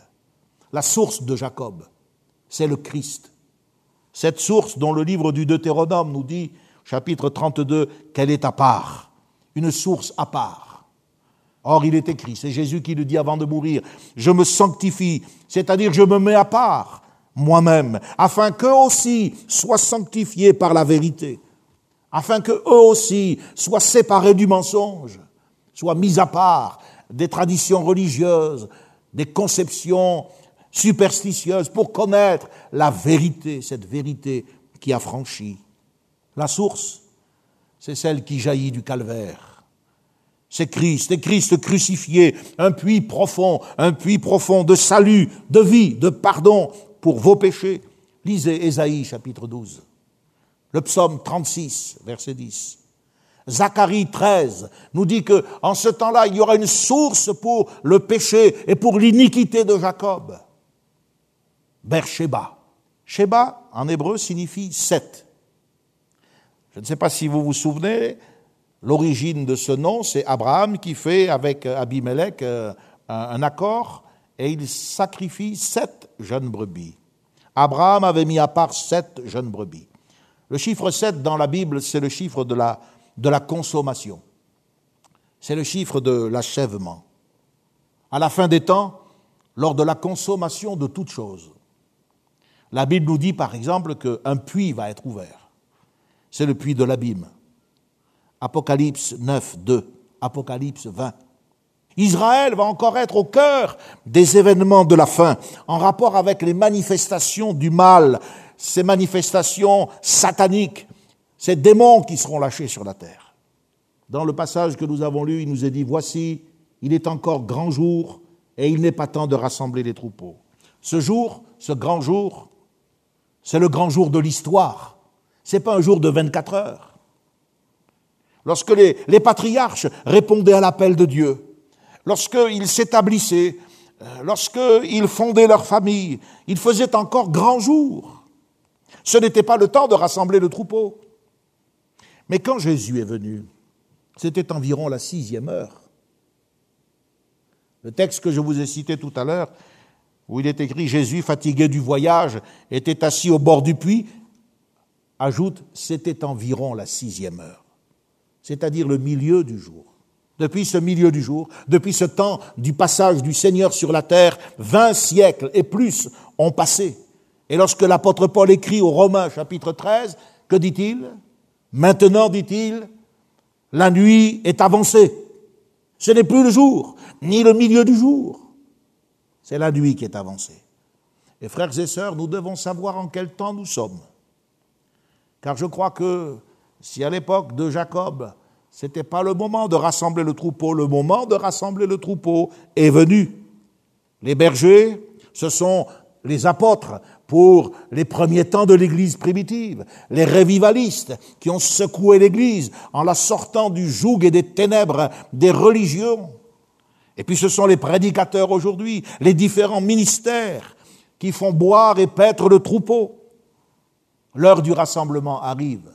La source de Jacob, c'est le Christ. Cette source dont le livre du Deutéronome nous dit, chapitre 32, qu'elle est à part, une source à part. Or, il est écrit, c'est Jésus qui le dit avant de mourir, je me sanctifie, c'est-à-dire je me mets à part moi-même, afin qu'eux aussi soient sanctifiés par la vérité, afin qu'eux aussi soient séparés du mensonge, soient mis à part des traditions religieuses, des conceptions superstitieuse pour connaître la vérité, cette vérité qui a franchi. La source, c'est celle qui jaillit du calvaire. C'est Christ, c'est Christ crucifié, un puits profond, un puits profond de salut, de vie, de pardon pour vos péchés. Lisez Ésaïe chapitre 12, le psaume 36, verset 10. Zacharie 13 nous dit que en ce temps-là, il y aura une source pour le péché et pour l'iniquité de Jacob. Beersheba. Sheba, en hébreu, signifie sept. Je ne sais pas si vous vous souvenez, l'origine de ce nom, c'est Abraham qui fait avec Abimelech euh, un accord et il sacrifie sept jeunes brebis. Abraham avait mis à part sept jeunes brebis. Le chiffre 7 dans la Bible, c'est le chiffre de la, de la consommation. C'est le chiffre de l'achèvement. À la fin des temps, lors de la consommation de toutes choses, la Bible nous dit par exemple qu'un puits va être ouvert. C'est le puits de l'abîme. Apocalypse 9, 2, Apocalypse 20. Israël va encore être au cœur des événements de la fin, en rapport avec les manifestations du mal, ces manifestations sataniques, ces démons qui seront lâchés sur la terre. Dans le passage que nous avons lu, il nous est dit, voici, il est encore grand jour, et il n'est pas temps de rassembler les troupeaux. Ce jour, ce grand jour, c'est le grand jour de l'histoire. Ce n'est pas un jour de 24 heures. Lorsque les, patriarches répondaient à l'appel de Dieu, lorsqu'ils s'établissaient, euh, lorsqu'ils fondaient leur famille, il faisait encore grand jour. Ce n'était pas le temps de rassembler le troupeau. Mais quand Jésus est venu, c'était environ la sixième heure. Le texte que je vous ai cité tout à l'heure, où il est écrit Jésus, fatigué du voyage, était assis au bord du puits, ajoute c'était environ la sixième heure, c'est-à-dire le milieu du jour. Depuis ce milieu du jour, depuis ce temps du passage du Seigneur sur la terre, vingt siècles et plus ont passé. Et lorsque l'apôtre Paul écrit aux Romains chapitre 13, que dit-il? Maintenant, dit-il, la nuit est avancée. Ce n'est plus le jour, ni le milieu du jour. C'est la nuit qui est avancée. Et frères et sœurs, nous devons savoir en quel temps nous sommes. Car je crois que si à l'époque de Jacob, ce n'était pas le moment de rassembler le troupeau, le moment de rassembler le troupeau est venu. Les bergers, ce sont les apôtres pour les premiers temps de l'Église primitive, les révivalistes qui ont secoué l'Église en la sortant du joug et des ténèbres des religions. Et puis ce sont les prédicateurs aujourd'hui, les différents ministères qui font boire et paître le troupeau. L'heure du rassemblement arrive.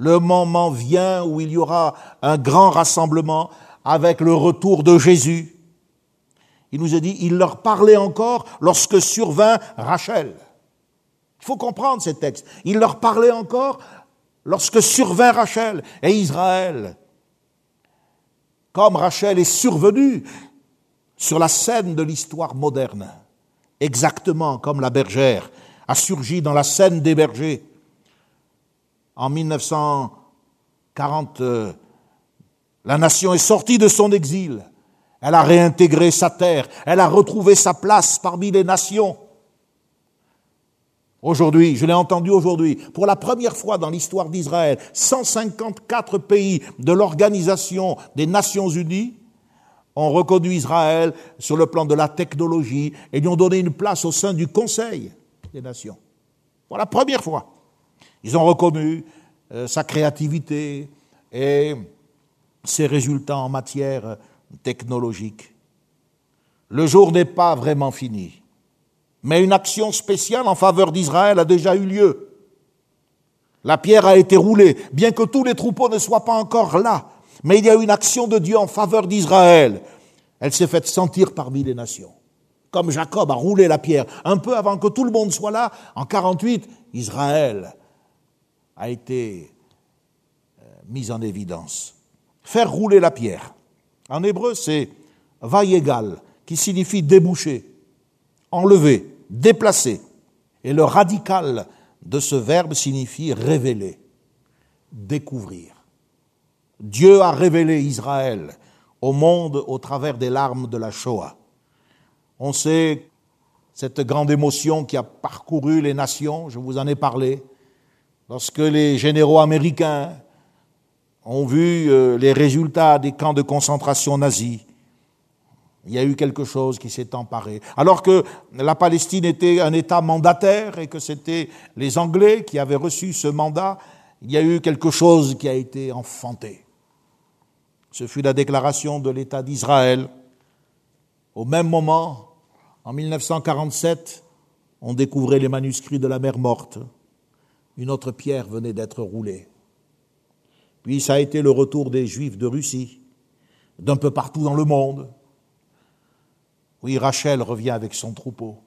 Le moment vient où il y aura un grand rassemblement avec le retour de Jésus. Il nous a dit, il leur parlait encore lorsque survint Rachel. Il faut comprendre ces textes. Il leur parlait encore lorsque survint Rachel et Israël comme Rachel est survenue sur la scène de l'histoire moderne, exactement comme la bergère a surgi dans la scène des bergers. En 1940, euh, la nation est sortie de son exil, elle a réintégré sa terre, elle a retrouvé sa place parmi les nations. Aujourd'hui, je l'ai entendu aujourd'hui, pour la première fois dans l'histoire d'Israël, 154 pays de l'Organisation des Nations Unies ont reconnu Israël sur le plan de la technologie et lui ont donné une place au sein du Conseil des Nations. Pour la première fois. Ils ont reconnu euh, sa créativité et ses résultats en matière technologique. Le jour n'est pas vraiment fini. Mais une action spéciale en faveur d'Israël a déjà eu lieu. La pierre a été roulée, bien que tous les troupeaux ne soient pas encore là. Mais il y a eu une action de Dieu en faveur d'Israël. Elle s'est faite sentir parmi les nations. Comme Jacob a roulé la pierre un peu avant que tout le monde soit là, en 48, Israël a été euh, mis en évidence. Faire rouler la pierre. En hébreu, c'est vayegal, qui signifie déboucher enlever, déplacer. Et le radical de ce verbe signifie révéler, découvrir. Dieu a révélé Israël au monde au travers des larmes de la Shoah. On sait cette grande émotion qui a parcouru les nations, je vous en ai parlé, lorsque les généraux américains ont vu euh, les résultats des camps de concentration nazis, il y a eu quelque chose qui s'est emparé. Alors que la Palestine était un État mandataire et que c'était les Anglais qui avaient reçu ce mandat, il y a eu quelque chose qui a été enfanté. Ce fut la déclaration de l'État d'Israël. Au même moment, en 1947, on découvrait les manuscrits de la mer morte. Une autre pierre venait d'être roulée. Puis ça a été le retour des Juifs de Russie, d'un peu partout dans le monde, oui, Rachel revient avec son troupeau.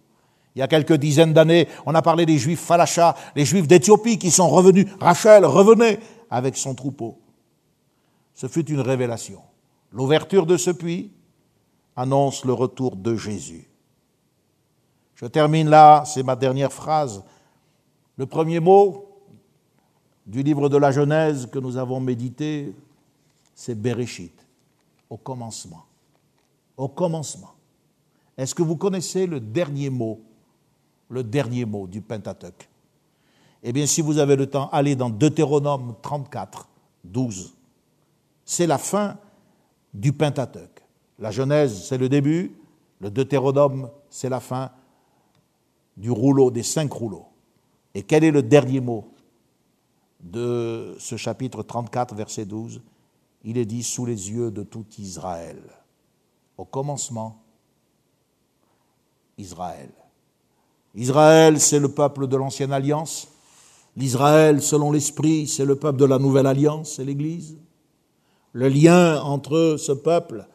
Il y a quelques dizaines d'années, on a parlé des Juifs Falasha, les Juifs d'Éthiopie qui sont revenus. Rachel revenait avec son troupeau. Ce fut une révélation. L'ouverture de ce puits annonce le retour de Jésus. Je termine là, c'est ma dernière phrase. Le premier mot du livre de la Genèse que nous avons médité, c'est Bereshit, au commencement. au commencement. Est-ce que vous connaissez le dernier mot, le dernier mot du Pentateuque? Eh bien, si vous avez le temps, allez dans Deutéronome 34, 12. C'est la fin du Pentateuque. La Genèse, c'est le début, le Deutéronome, c'est la fin du rouleau, des cinq rouleaux. Et quel est le dernier mot de ce chapitre 34, verset 12 Il est dit sous les yeux de tout Israël. Au commencement, Israël. Israël, c'est le peuple de l'ancienne alliance. L'Israël, selon l'Esprit, c'est le peuple de la nouvelle alliance, c'est l'Église. Le lien entre ce peuple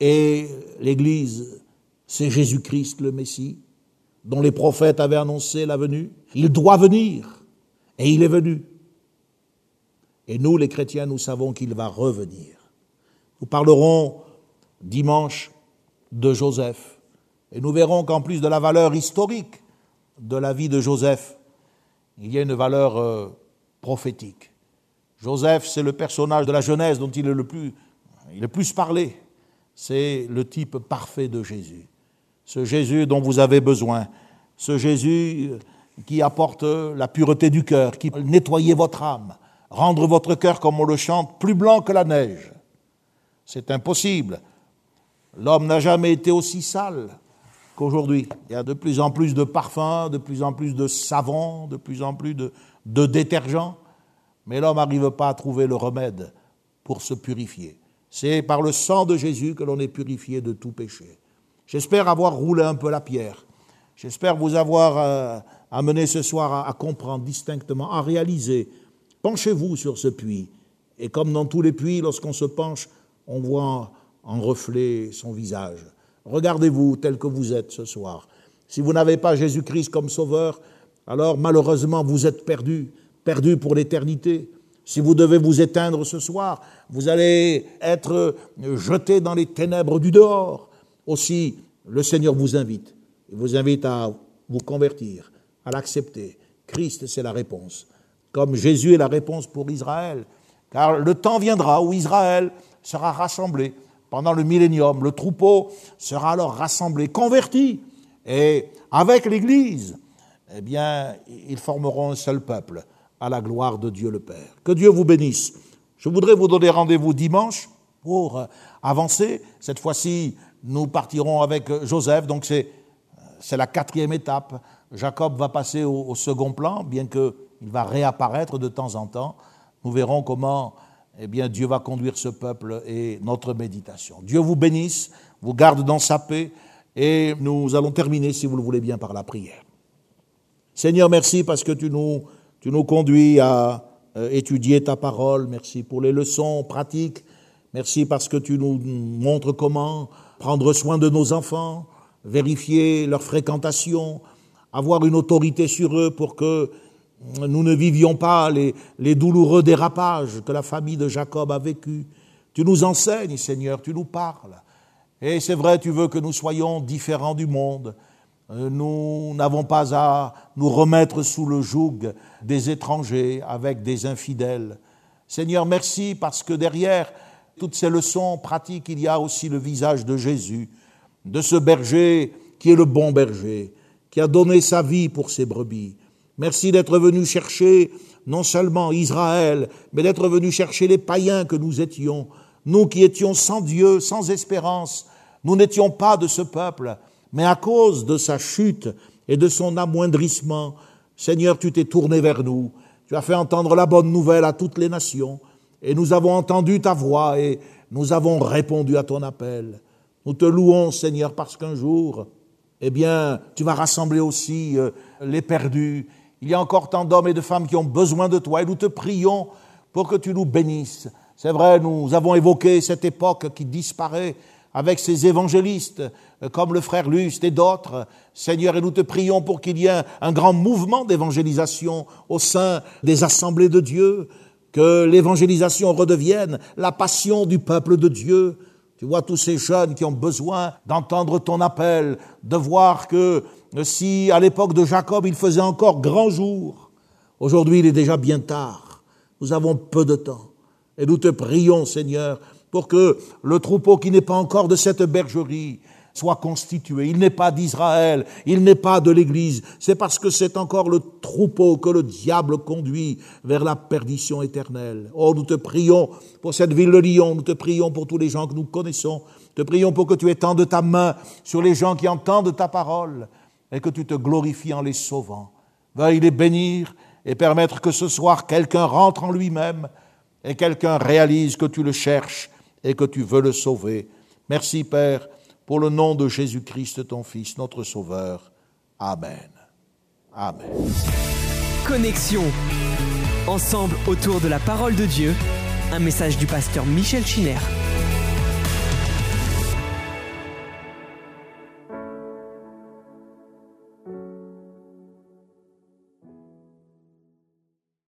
et l'Église, c'est Jésus-Christ le Messie, dont les prophètes avaient annoncé la venue. Il doit venir, et il est venu. Et nous, les chrétiens, nous savons qu'il va revenir. Nous parlerons dimanche de Joseph. Et nous verrons qu'en plus de la valeur historique de la vie de Joseph, il y a une valeur euh, prophétique. Joseph, c'est le personnage de la Genèse dont il est le plus, il est plus parlé. C'est le type parfait de Jésus. Ce Jésus dont vous avez besoin. Ce Jésus qui apporte la pureté du cœur, qui nettoyer votre âme, rendre votre cœur, comme on le chante, plus blanc que la neige. C'est impossible. L'homme n'a jamais été aussi sale qu'aujourd'hui. Il y a de plus en plus de parfums, de plus en plus de savons, de plus en plus de détergents, mais l'homme n'arrive pas à trouver le remède pour se purifier. C'est par le sang de Jésus que l'on est purifié de tout péché. J'espère avoir roulé un peu la pierre. J'espère vous avoir euh, amené ce soir à, à comprendre distinctement, à réaliser. Penchez-vous sur ce puits. Et comme dans tous les puits, lorsqu'on se penche, on voit en reflet son visage. Regardez-vous tel que vous êtes ce soir. Si vous n'avez pas Jésus-Christ comme sauveur, alors malheureusement vous êtes perdu, perdu pour l'éternité. Si vous devez vous éteindre ce soir, vous allez être jeté dans les ténèbres du dehors. Aussi, le Seigneur vous invite. Il vous invite à vous convertir, à l'accepter. Christ, c'est la réponse. Comme Jésus est la réponse pour Israël. Car le temps viendra où Israël sera rassemblé pendant le millénium. Le troupeau sera alors rassemblé, converti, et avec l'Église, eh bien, ils formeront un seul peuple à la gloire de Dieu le Père. Que Dieu vous bénisse. Je voudrais vous donner rendez-vous dimanche pour avancer. Cette fois-ci, nous partirons avec Joseph, donc c'est, la quatrième étape. Jacob va passer au, au second plan, bien qu'il va réapparaître de temps en temps. Nous verrons comment eh bien Dieu va conduire ce peuple et notre méditation. Dieu vous bénisse, vous garde dans sa paix et nous allons terminer, si vous le voulez bien, par la prière. Seigneur, merci parce que tu nous, tu nous conduis à euh, étudier ta parole. Merci pour les leçons pratiques. Merci parce que tu nous montres comment prendre soin de nos enfants, vérifier leur fréquentation, avoir une autorité sur eux pour que nous ne vivions pas les, les, douloureux dérapages que la famille de Jacob a vécu. Tu nous enseignes, Seigneur, tu nous parles. Et c'est vrai, tu veux que nous soyons différents du monde. Euh, nous n'avons pas à nous remettre sous le joug des étrangers avec des infidèles. Seigneur, merci parce que derrière toutes ces leçons pratiques, il y a aussi le visage de Jésus, de ce berger qui est le bon berger, qui a donné sa vie pour ses brebis. Merci d'être venu chercher non seulement Israël, mais d'être venu chercher les païens que nous étions, nous qui étions sans Dieu, sans espérance. Nous n'étions pas de ce peuple, mais à cause de sa chute et de son amoindrissement, Seigneur, tu t'es tourné vers nous, tu as fait entendre la bonne nouvelle à toutes les nations, et nous avons entendu ta voix et nous avons répondu à ton appel. Nous te louons, Seigneur, parce qu'un jour, eh bien, tu vas rassembler aussi euh, les perdus il y a encore tant d'hommes et de femmes qui ont besoin de toi et nous te prions pour que tu nous bénisses. C'est vrai, nous avons évoqué cette époque qui disparaît avec ces évangélistes euh, comme le frère Luste et d'autres. Seigneur, et nous te prions pour qu'il y ait un grand mouvement d'évangélisation au sein des assemblées de Dieu, que l'évangélisation redevienne la passion du peuple de Dieu. Tu vois tous ces jeunes qui ont besoin d'entendre ton appel, de voir que si à l'époque de Jacob il faisait encore grand jour, aujourd'hui il est déjà bien tard. Nous avons peu de temps. Et nous te prions, Seigneur, pour que le troupeau qui n'est pas encore de cette bergerie soit constitué. Il n'est pas d'Israël, il n'est pas de l'Église. C'est parce que c'est encore le troupeau que le diable conduit vers la perdition éternelle. Oh, nous te prions pour cette ville de Lyon, nous te prions pour tous les gens que nous connaissons, te prions pour que tu étendes ta main sur les gens qui entendent ta parole et que tu te glorifies en les sauvant. Veuille les bénir et permettre que ce soir quelqu'un rentre en lui-même et quelqu'un réalise que tu le cherches et que tu veux le sauver. Merci Père pour le nom de Jésus-Christ, ton Fils, notre Sauveur. Amen. Amen. Connexion. Ensemble autour de la parole de Dieu, un message du pasteur Michel Chiner.